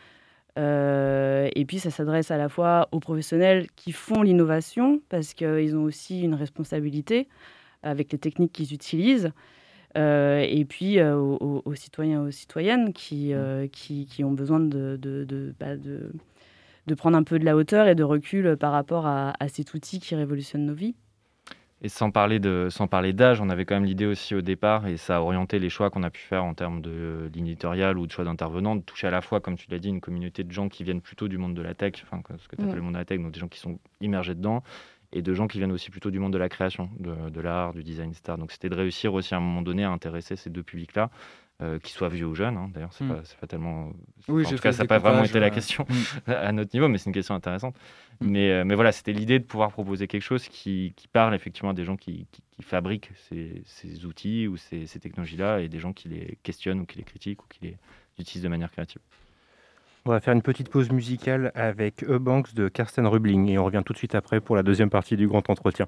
Euh, et puis, ça s'adresse à la fois aux professionnels qui font l'innovation, parce qu'ils ont aussi une responsabilité avec les techniques qu'ils utilisent. Euh, et puis euh, aux, citoyens et aux citoyennes qui, qui, ont besoin bah, de, de prendre un peu de la hauteur et de recul par rapport à cet outil qui révolutionne nos vies. Et sans parler de, sans parler d'âge, on avait quand même l'idée aussi au départ, et ça a orienté les choix qu'on a pu faire en termes de euh, ligne éditoriale ou de choix d'intervenants, de toucher à la fois, comme tu l'as dit, une communauté de gens qui viennent plutôt du monde de la tech, enfin ce que tu appelles le monde de la tech, donc des gens qui sont immergés dedans, et de gens qui viennent aussi plutôt du monde de la création, de, de l'art, du design, etc. Donc c'était de réussir aussi à un moment donné à intéresser ces deux publics-là, euh, qu'ils soient vieux ou jeunes. hein. D'ailleurs, c'est Mm. pas, tellement. Oui, enfin, en tout cas, ça n'a pas vraiment été la question Mm. à notre niveau, mais c'est une question intéressante. Mais, euh, mais voilà, c'était l'idée de pouvoir proposer quelque chose qui, qui parle effectivement à des gens qui, qui- qui fabriquent ces, ces outils ou ces, ces technologies-là et des gens qui les questionnent ou qui les critiquent ou qui les utilisent de manière créative. On va faire une petite pause musicale avec E-Banks de Karsten Rubling et on revient tout de suite après pour la deuxième partie du grand entretien.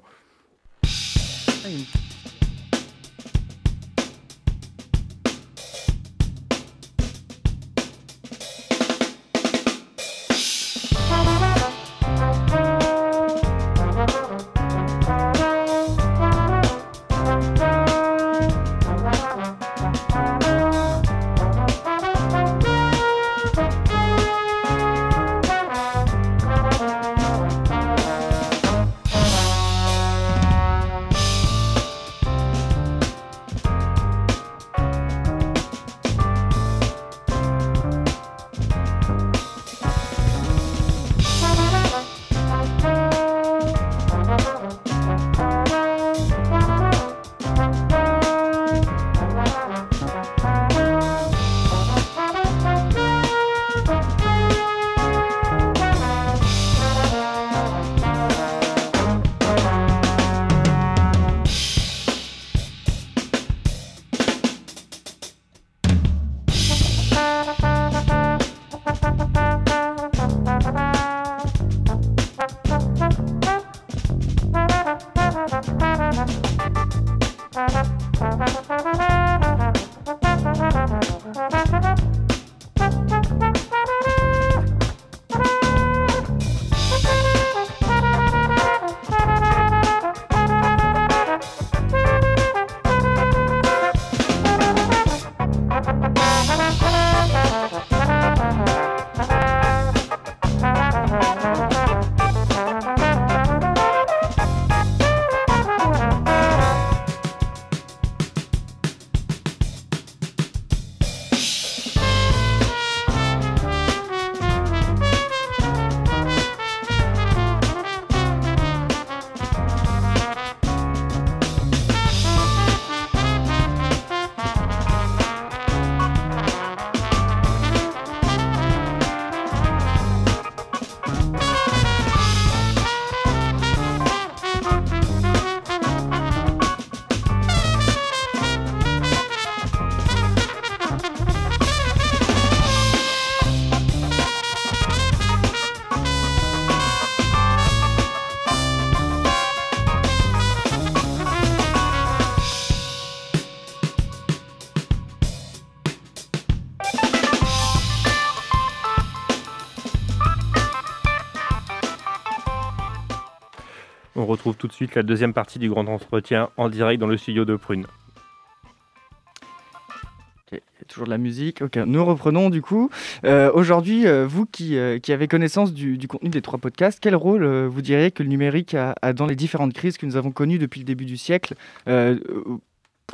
De suite la deuxième partie du grand entretien en direct dans le studio de Prune. toujours de la musique. Ok, nous reprenons du coup. Euh, aujourd'hui, euh, vous qui, euh, qui, avez connaissance du, contenu des trois podcasts, quel rôle vous diriez que le numérique a, dans les différentes crises que nous avons connues depuis le début du siècle?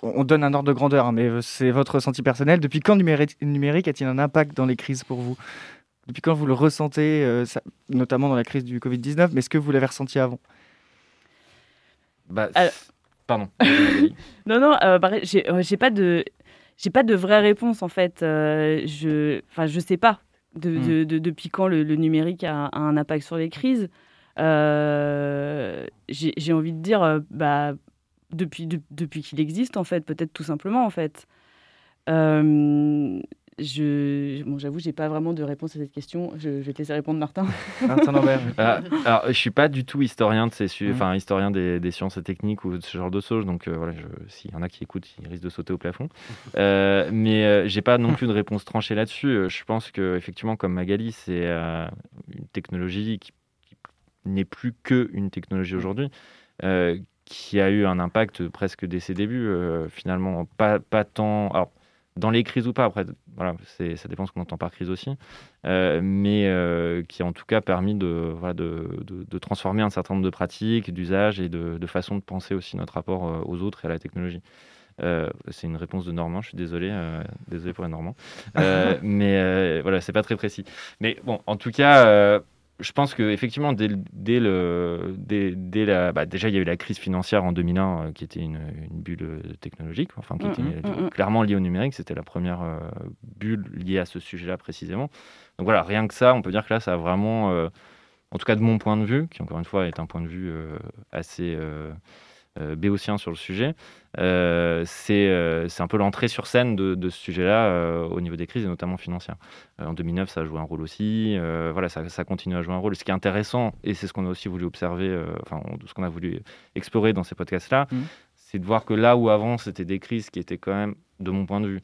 On donne un ordre de grandeur, hein, mais c'est votre ressenti personnel. Depuis quand le numérique, a-t-il un impact dans les crises pour vous? Depuis quand vous le ressentez, notamment dans la crise du Covid-19, mais est-ce que vous l'avez ressenti avant? Bah, Pardon. non, non, euh, j'ai pas de j'ai pas de vraie réponse en fait. Euh, je, enfin, je sais pas de, mm. de, de, depuis quand le, le numérique a, a, un impact sur les crises. Euh, j'ai envie de dire, euh, bah, depuis, de, depuis qu'il existe en fait, peut-être tout simplement en fait. Euh, je, bon, j'avoue, j'ai pas vraiment de réponse à cette question. Je, je vais te laisser répondre, Martin. Martin Lambert. ah, alors, je suis pas du tout historien de ces, mmh. enfin, historien des, des, sciences et techniques ou de ce genre de choses. Donc euh, voilà, s'il y en a qui écoutent, ils risquent de sauter au plafond. Euh, mais euh, j'ai pas non plus de réponse tranchée là-dessus. Je pense que effectivement, comme Magali, c'est euh, une technologie qui, qui n'est plus que une technologie aujourd'hui. Euh, qui a eu un impact presque dès ses débuts, finalement, pas, pas tant. Alors, dans les crises ou pas, après, voilà, ça dépend ce qu'on entend par crise aussi, euh, mais euh, qui a en tout cas permis de, voilà, de, de, transformer un certain nombre de pratiques, d'usages et de, de façons de penser aussi notre rapport euh, aux autres et à la technologie. C'est une réponse de Normand, je suis désolé, désolé pour les Normands, mais voilà, c'est pas très précis. Mais bon, en tout cas, je pense qu'effectivement, dès, dès, le, dès, dès la, bah déjà, il y a eu la crise financière en 2001, euh, qui était une, une, bulle technologique, enfin, qui mmh, était mmh, clairement liée au numérique. C'était la première euh, bulle liée à ce sujet-là précisément. Donc voilà, rien que ça, on peut dire que là, ça a vraiment, euh, en tout cas de mon point de vue, qui encore une fois est un point de vue assez euh, béotien sur le sujet. Euh, euh, c'est un peu l'entrée sur scène de, de ce sujet-là au niveau des crises, et notamment financières. en 2009, ça a joué un rôle aussi. voilà, ça, ça, continue à jouer un rôle. Ce qui est intéressant, et c'est ce qu'on a aussi voulu observer, enfin, ce qu'on a voulu explorer dans ces podcasts-là, mmh. c'est de voir que là où avant, c'était des crises qui étaient quand même, de mon point de vue,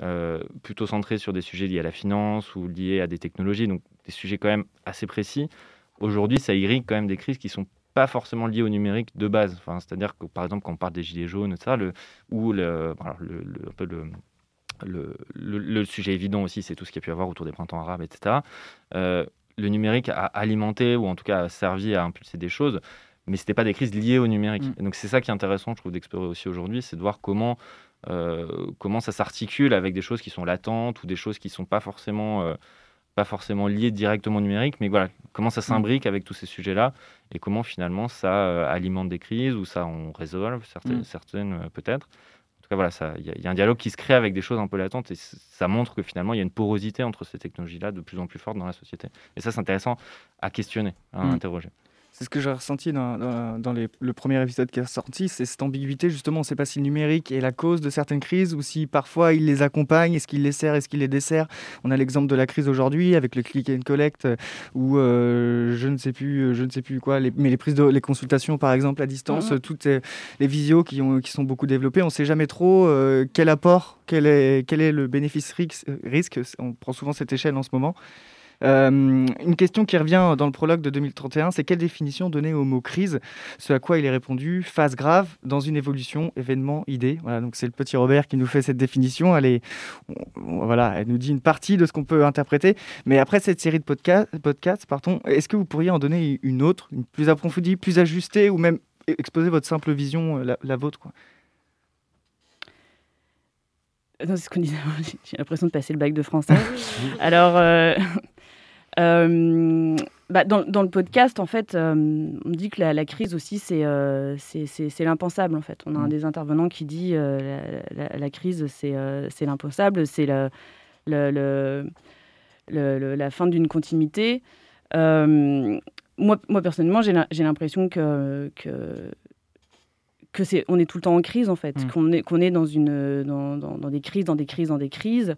euh, plutôt centrées sur des sujets liés à la finance ou liés à des technologies, donc des sujets quand même assez précis. Aujourd'hui, ça irrigue quand même des crises qui sont pas forcément lié au numérique de base. Enfin, C'est-à-dire que, par exemple, quand on parle des gilets jaunes, etc., le, ou le, voilà, le, le, un peu le, le, le, le, sujet évident aussi, c'est tout ce qu'il y a pu avoir autour des printemps arabes, etc. Euh, le numérique a alimenté, ou en tout cas a servi à impulser des choses, mais ce n'était pas des crises liées au numérique. Mm. Et donc c'est ça qui est intéressant, je trouve, d'explorer aussi aujourd'hui, c'est de voir comment, euh, comment ça s'articule avec des choses qui sont latentes ou des choses qui ne sont pas forcément... Euh, pas forcément lié directement au numérique, mais voilà, comment ça s'imbrique avec tous ces sujets-là et comment finalement ça euh, alimente des crises ou ça on résolve certaines, mmh. certaines euh, peut-être. En tout cas, voilà, il y, y, a un dialogue qui se crée avec des choses un peu latentes et ça montre que finalement il y a une porosité entre ces technologies-là de plus en plus forte dans la société. Et ça, c'est intéressant à questionner, à mmh. interroger. C'est ce que j'ai ressenti dans, dans, dans les, le premier épisode qui est sorti, c'est cette ambiguïté justement. On ne sait pas si le numérique est la cause de certaines crises ou si parfois il les accompagne, est-ce qu'il les sert, est-ce qu'il les dessert? On a l'exemple de la crise aujourd'hui avec le click and collect ou euh, je ne sais plus, je ne sais plus quoi, les, mais les prises de les consultations par exemple à distance, mmh. toutes les visios qui, ont, qui sont beaucoup développées. On ne sait jamais trop euh, quel apport, quel est, quel est le bénéfice risque. On prend souvent cette échelle en ce moment. Euh, une question qui revient dans le prologue de 2031, c'est quelle définition donner au mot crise? Ce à quoi il est répondu phase grave dans une évolution, événement, idée. Voilà, donc c'est le petit Robert qui nous fait cette définition. Elle est, voilà, elle nous dit une partie de ce qu'on peut interpréter. Mais après cette série de podcasts, podcast, pardon, est-ce que vous pourriez en donner une autre, une plus approfondie, plus ajustée, ou même exposer votre simple vision, la, la vôtre, quoi? C'est ce qu'on disait. J'ai l'impression de passer le bac de français. Alors, euh, euh, bah, dans, dans, le podcast, en fait, euh, on dit que la, la crise aussi, c'est euh, l'impensable, en fait. On a un des intervenants qui dit la, la, la, crise, c'est l'impensable, c'est le, le, le, la fin d'une continuité. moi, moi, personnellement, j'ai l'impression que, que que c'est on est tout le temps en crise en fait mmh. qu'on est qu'on est dans une dans, dans, dans, des crises dans des crises dans des crises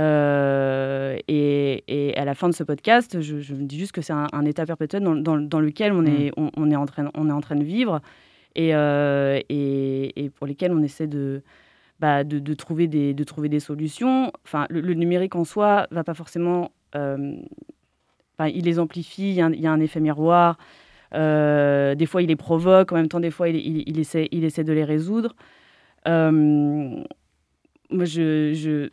euh, et, et, à la fin de ce podcast, je, je me dis juste que c'est un, un, état perpétuel dans, dans, dans lequel on, est, on, on, est en train, on est en train de vivre et, euh, et, et pour lesquels on essaie de, bah, de, de, trouver des, de trouver des solutions. Enfin, le, le numérique en soi va pas forcément. Euh, il les amplifie, il y, a un, il y, a un effet miroir. Des fois, il les provoque, en même temps, des fois, il, il, il essaie, il essaie de les résoudre. Moi, je, je,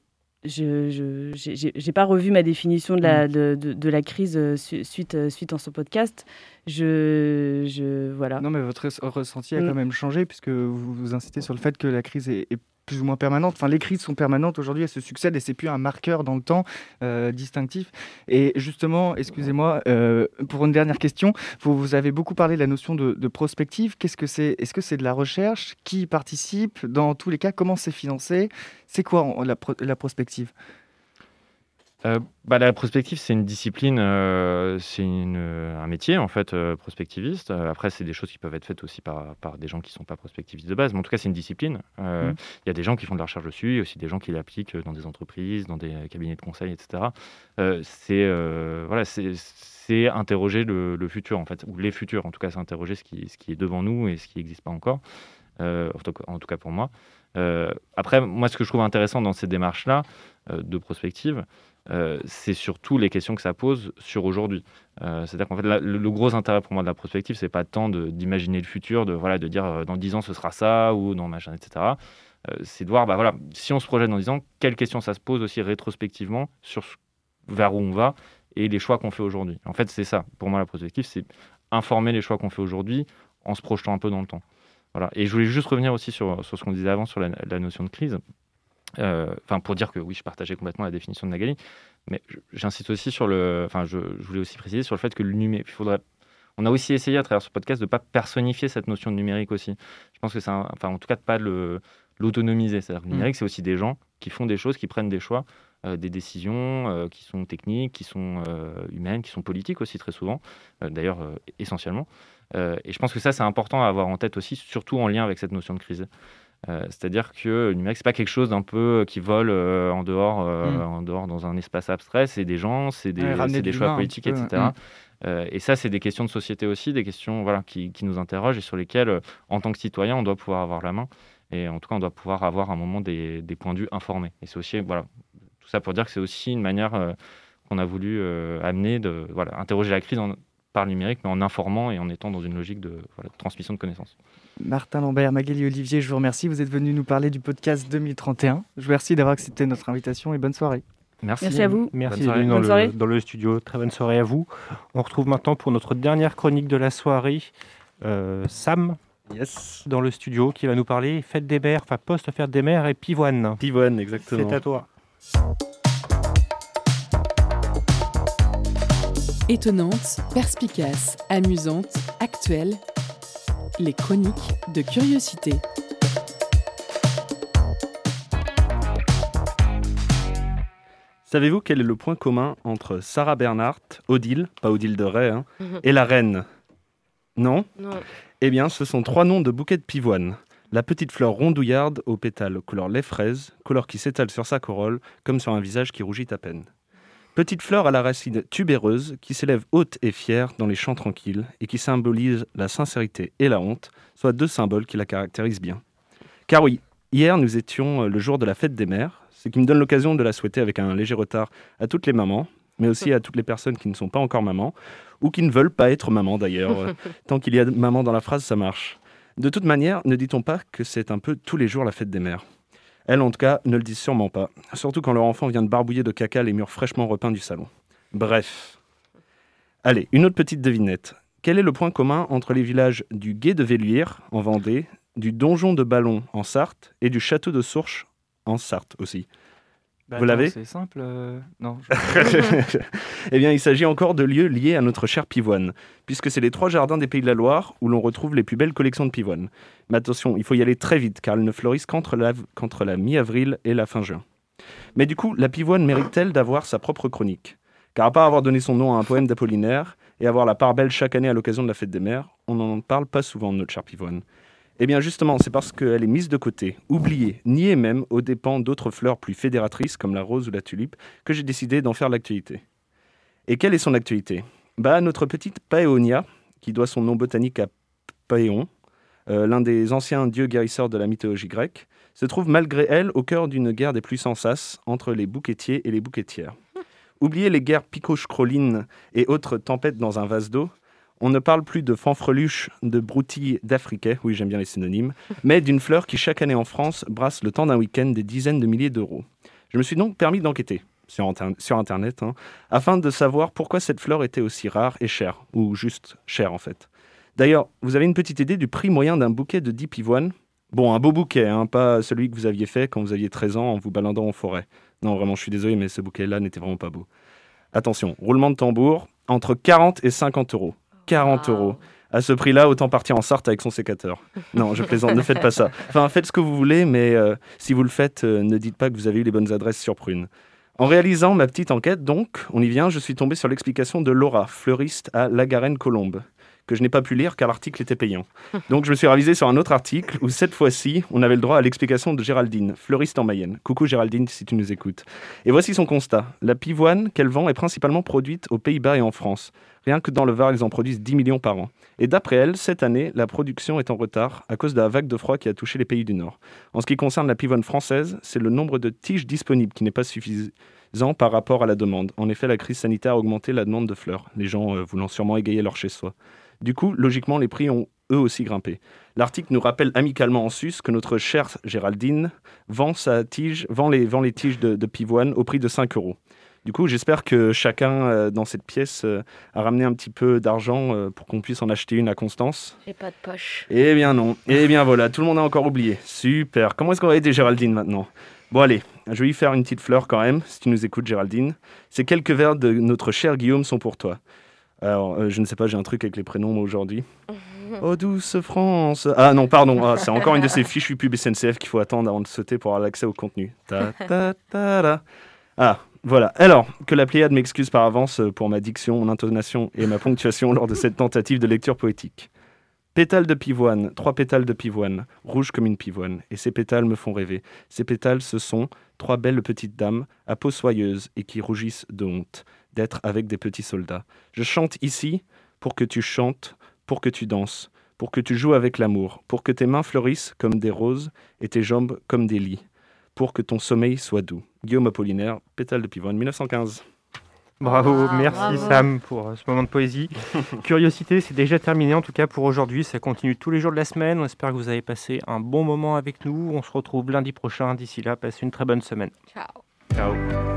je, j'ai pas revu ma définition de la, de, de, de la crise suite, suite en ce podcast. Je, je, voilà. Non, mais votre ressenti a quand même changé puisque vous, vous incitez sur le fait que la crise est, est plus ou moins permanente. Enfin, les crises sont permanentes aujourd'hui, elles se succèdent et c'est plus un marqueur dans le temps euh, distinctif. Et justement, excusez-moi, euh, pour une dernière question, vous, avez beaucoup parlé de la notion de, prospective. Qu'est-ce que c'est Est-ce que c'est de la recherche? Qui participe? Dans tous les cas, comment c'est financé? C'est quoi la, la prospective? Euh, bah, la prospective, c'est une discipline, euh, c'est un métier en fait, euh, prospectiviste. après, c'est des choses qui peuvent être faites aussi par, par des gens qui ne sont pas prospectivistes de base, mais en tout cas, c'est une discipline. Il mmh. y a des gens qui font de la recherche dessus, il y a aussi des gens qui l'appliquent dans des entreprises, dans des cabinets de conseil, etc. c'est voilà, c'est interroger le, le, futur en fait, ou les futurs. En tout cas, c'est interroger ce qui, ce qui est devant nous et ce qui n'existe pas encore. en tout cas pour moi. après, moi, ce que je trouve intéressant dans ces démarches-là de prospective, euh, c'est surtout les questions que ça pose sur aujourd'hui. Euh, c'est-à-dire qu'en fait, le, gros intérêt pour moi de la prospective, c'est pas tant d'imaginer le futur, de, voilà, de dire euh, dans 10 ans ce sera ça ou dans machin, etc. c'est de voir, bah, voilà, si on se projette dans 10 ans, quelles questions ça se pose aussi rétrospectivement sur vers où on va et les choix qu'on fait aujourd'hui. En fait, c'est ça. Pour moi, la prospective, c'est informer les choix qu'on fait aujourd'hui en se projetant un peu dans le temps. Voilà. Et je voulais juste revenir aussi sur, sur ce qu'on disait avant sur la notion de crise. Euh, enfin, pour dire que oui, je partageais complètement la définition de Nagali, mais j'insiste aussi sur le. Enfin, je, je, voulais aussi préciser sur le fait que le numérique. faudrait. On a aussi essayé à travers ce podcast de ne pas personnifier cette notion de numérique aussi. Je pense que c'est. Enfin, en tout cas, de pas le l'autonomiser. C'est-à-dire que le mm. numérique, c'est aussi des gens qui font des choses, qui prennent des choix, euh, des décisions euh, qui sont techniques, qui sont euh, humaines, qui sont politiques aussi très souvent, d'ailleurs essentiellement. et je pense que ça, c'est important à avoir en tête aussi, surtout en lien avec cette notion de crise. Euh, c'est-à-dire que le numérique, c'est pas quelque chose d'un peu qui vole euh, en, dehors, euh, mm. en dehors dans un espace abstrait. C'est des gens, c'est des, ouais, des choix politiques, etc. Mm. et ça, c'est des questions de société aussi, des questions voilà, qui, qui nous interrogent et sur lesquelles, en tant que citoyen, on doit pouvoir avoir la main. Et en tout cas, on doit pouvoir avoir à un moment des, des points de vue informés. Et c'est aussi, voilà, tout ça pour dire que c'est aussi une manière qu'on a voulu amener de voilà, interroger la crise en, par le numérique, mais en informant et en étant dans une logique de, voilà, de transmission de connaissances. Martin Lambert, Magali Olivier, je vous remercie. Vous êtes venu nous parler du podcast 2031. Je vous remercie d'avoir accepté notre invitation et bonne soirée. Merci, Merci à vous. Merci d'être venu dans, le, dans le studio. Très bonne soirée à vous. On retrouve maintenant pour notre dernière chronique de la soirée euh, Sam. Yes. Dans le studio, qui va nous parler fête des mères, enfin post-fête des mères et pivoine. Pivoine, exactement. C'est à toi. Étonnante, perspicace, amusante, actuelle, les chroniques de curiosité. Savez-vous quel est le point commun entre Sarah Bernhardt, Odile, pas Odile de Ray, hein, Mhm. et la reine? Non? Non. Eh bien, ce sont trois noms de bouquets de pivoine. La petite fleur rondouillarde aux pétales couleur lait fraise, couleur qui s'étale sur sa corolle comme sur un visage qui rougit à peine. Petite fleur à la racine tubéreuse qui s'élève haute et fière dans les champs tranquilles et qui symbolise la sincérité et la honte, soit deux symboles qui la caractérisent bien. Car oui, hier nous étions euh, le jour de la fête des mères, ce qui me donne l'occasion de la souhaiter avec un léger retard à toutes les mamans, mais aussi à toutes les personnes qui ne sont pas encore mamans, ou qui ne veulent pas être maman d'ailleurs. Euh, Tant qu'il y a maman dans la phrase, ça marche. De toute manière, ne dit-on pas que c'est un peu tous les jours la fête des mères? Elles, en tout cas, ne le disent sûrement pas. Surtout quand leur enfant vient de barbouiller de caca les murs fraîchement repeints du salon. Bref. Allez, une autre petite devinette. Quel est le point commun entre les villages du Gué de Velluire, en Vendée, du Donjon de Ballon, en Sarthe, et du Château de Sourches, en Sarthe aussi? Bah, Vous l'avez C'est simple. euh, Non. je- Eh bien, il s'agit encore de lieux liés à notre chère pivoine, puisque c'est les trois jardins des Pays de la Loire où l'on retrouve les plus belles collections de pivoine. Mais attention, il faut y aller très vite, car elles ne fleurissent qu'entre la, qu'entre la mi-avril et la fin juin. Mais du coup, la pivoine mérite-t-elle d'avoir sa propre chronique? Car à part avoir donné son nom à un poème d'Apollinaire et avoir la part belle chaque année à l'occasion de la fête des mères, on n'en parle pas souvent de notre chère pivoine. Eh bien justement, c'est parce qu'elle est mise de côté, oubliée, niée même aux dépens d'autres fleurs plus fédératrices comme la rose ou la tulipe, que j'ai décidé d'en faire l'actualité. Et quelle est son actualité? Bah, Notre petite Paeonia, qui doit son nom botanique à Paéon, euh, l'un des anciens dieux guérisseurs de la mythologie grecque, se trouve malgré elle au cœur d'une guerre des plus sans entre les bouquetiers et les bouquetières. Oubliez les guerres picoche-crolines et autres tempêtes dans un vase d'eau, On ne parle plus de fanfreluche, de broutilles d'Afriquais, oui j'aime bien les synonymes, mais d'une fleur qui chaque année en France brasse le temps d'un week-end des dizaines de milliers d'euros. Je me suis donc permis d'enquêter sur Internet, hein, afin de savoir pourquoi cette fleur était aussi rare et chère, ou juste chère en fait. D'ailleurs, vous avez une petite idée du prix moyen d'un bouquet de 10 pivoines? Bon, un beau bouquet, hein, pas celui que vous aviez fait quand vous aviez 13 ans en vous baladant en forêt. Non, vraiment, je suis désolé, mais ce bouquet-là n'était vraiment pas beau. Attention, roulement de tambour, entre 40 et 50 euros. 40 euros. À ce prix-là, autant partir en Sarthe avec son sécateur. Non, je plaisante, ne faites pas ça. Enfin, faites ce que vous voulez, mais euh, si vous le faites, euh, ne dites pas que vous avez eu les bonnes adresses sur Prune. En réalisant ma petite enquête, donc, on y vient, je suis tombé sur l'explication de Laura, fleuriste à La Garenne-Colombe, que je n'ai pas pu lire car l'article était payant. Donc je me suis ravisé sur un autre article où cette fois-ci, on avait le droit à l'explication de Géraldine, fleuriste en Mayenne. Coucou Géraldine si tu nous écoutes. Et voici son constat. La pivoine qu'elle vend est principalement produite aux Pays-Bas et en France. Rien que dans le Var, ils en produisent 10 millions par an. Et d'après elle, cette année, la production est en retard à cause de la vague de froid qui a touché les pays du Nord. En ce qui concerne la pivoine française, c'est le nombre de tiges disponibles qui n'est pas suffisant par rapport à la demande. En effet, la crise sanitaire a augmenté la demande de fleurs, les gens euh, voulant sûrement égayer leur chez-soi. Du coup, logiquement, les prix ont eux aussi grimpé. L'article nous rappelle amicalement en sus que notre chère Géraldine vend, sa tige, vend, les, vend les tiges de, de pivoine au prix de 5 euros. Du coup, j'espère que chacun euh, dans cette pièce euh, a ramené un petit peu d'argent euh, pour qu'on puisse en acheter une à Constance. J'ai pas de poche. Eh bien non. Eh bien voilà, tout le monde a encore oublié. Super. Comment est-ce qu'on va aider Géraldine maintenant? Bon allez, je vais lui faire une petite fleur quand même, si tu nous écoutes Géraldine. Ces quelques vers de notre cher Guillaume sont pour toi. Alors, euh, je ne sais pas, j'ai un truc avec les prénoms aujourd'hui. Oh douce France Ah non, pardon, ah, c'est encore une de ces fichues pubs SNCF qu'il faut attendre avant de sauter pour avoir l'accès au contenu. Ta, ta, ta, ta. Ah, voilà. Alors, que la Pléiade m'excuse par avance pour ma diction, mon intonation et ma ponctuation lors de cette tentative de lecture poétique. Pétales de pivoine, trois pétales de pivoine, rouges comme une pivoine, et ces pétales me font rêver. Ces pétales, ce sont trois belles petites dames, à peau soyeuse et qui rougissent de honte d'être avec des petits soldats. Je chante ici pour que tu chantes, pour que tu danses, pour que tu joues avec l'amour, pour que tes mains fleurissent comme des roses et tes jambes comme des lits, pour que ton sommeil soit doux. Guillaume Apollinaire, Pétale de pivoine, 1915. Bravo, Ah, merci bravo. Sam pour euh, ce moment de poésie. Curiosité, c'est déjà terminé en tout cas pour aujourd'hui. Ça continue tous les jours de la semaine. On espère que vous avez passé un bon moment avec nous. On se retrouve lundi prochain. D'ici là, passez une très bonne semaine. Ciao. Ciao.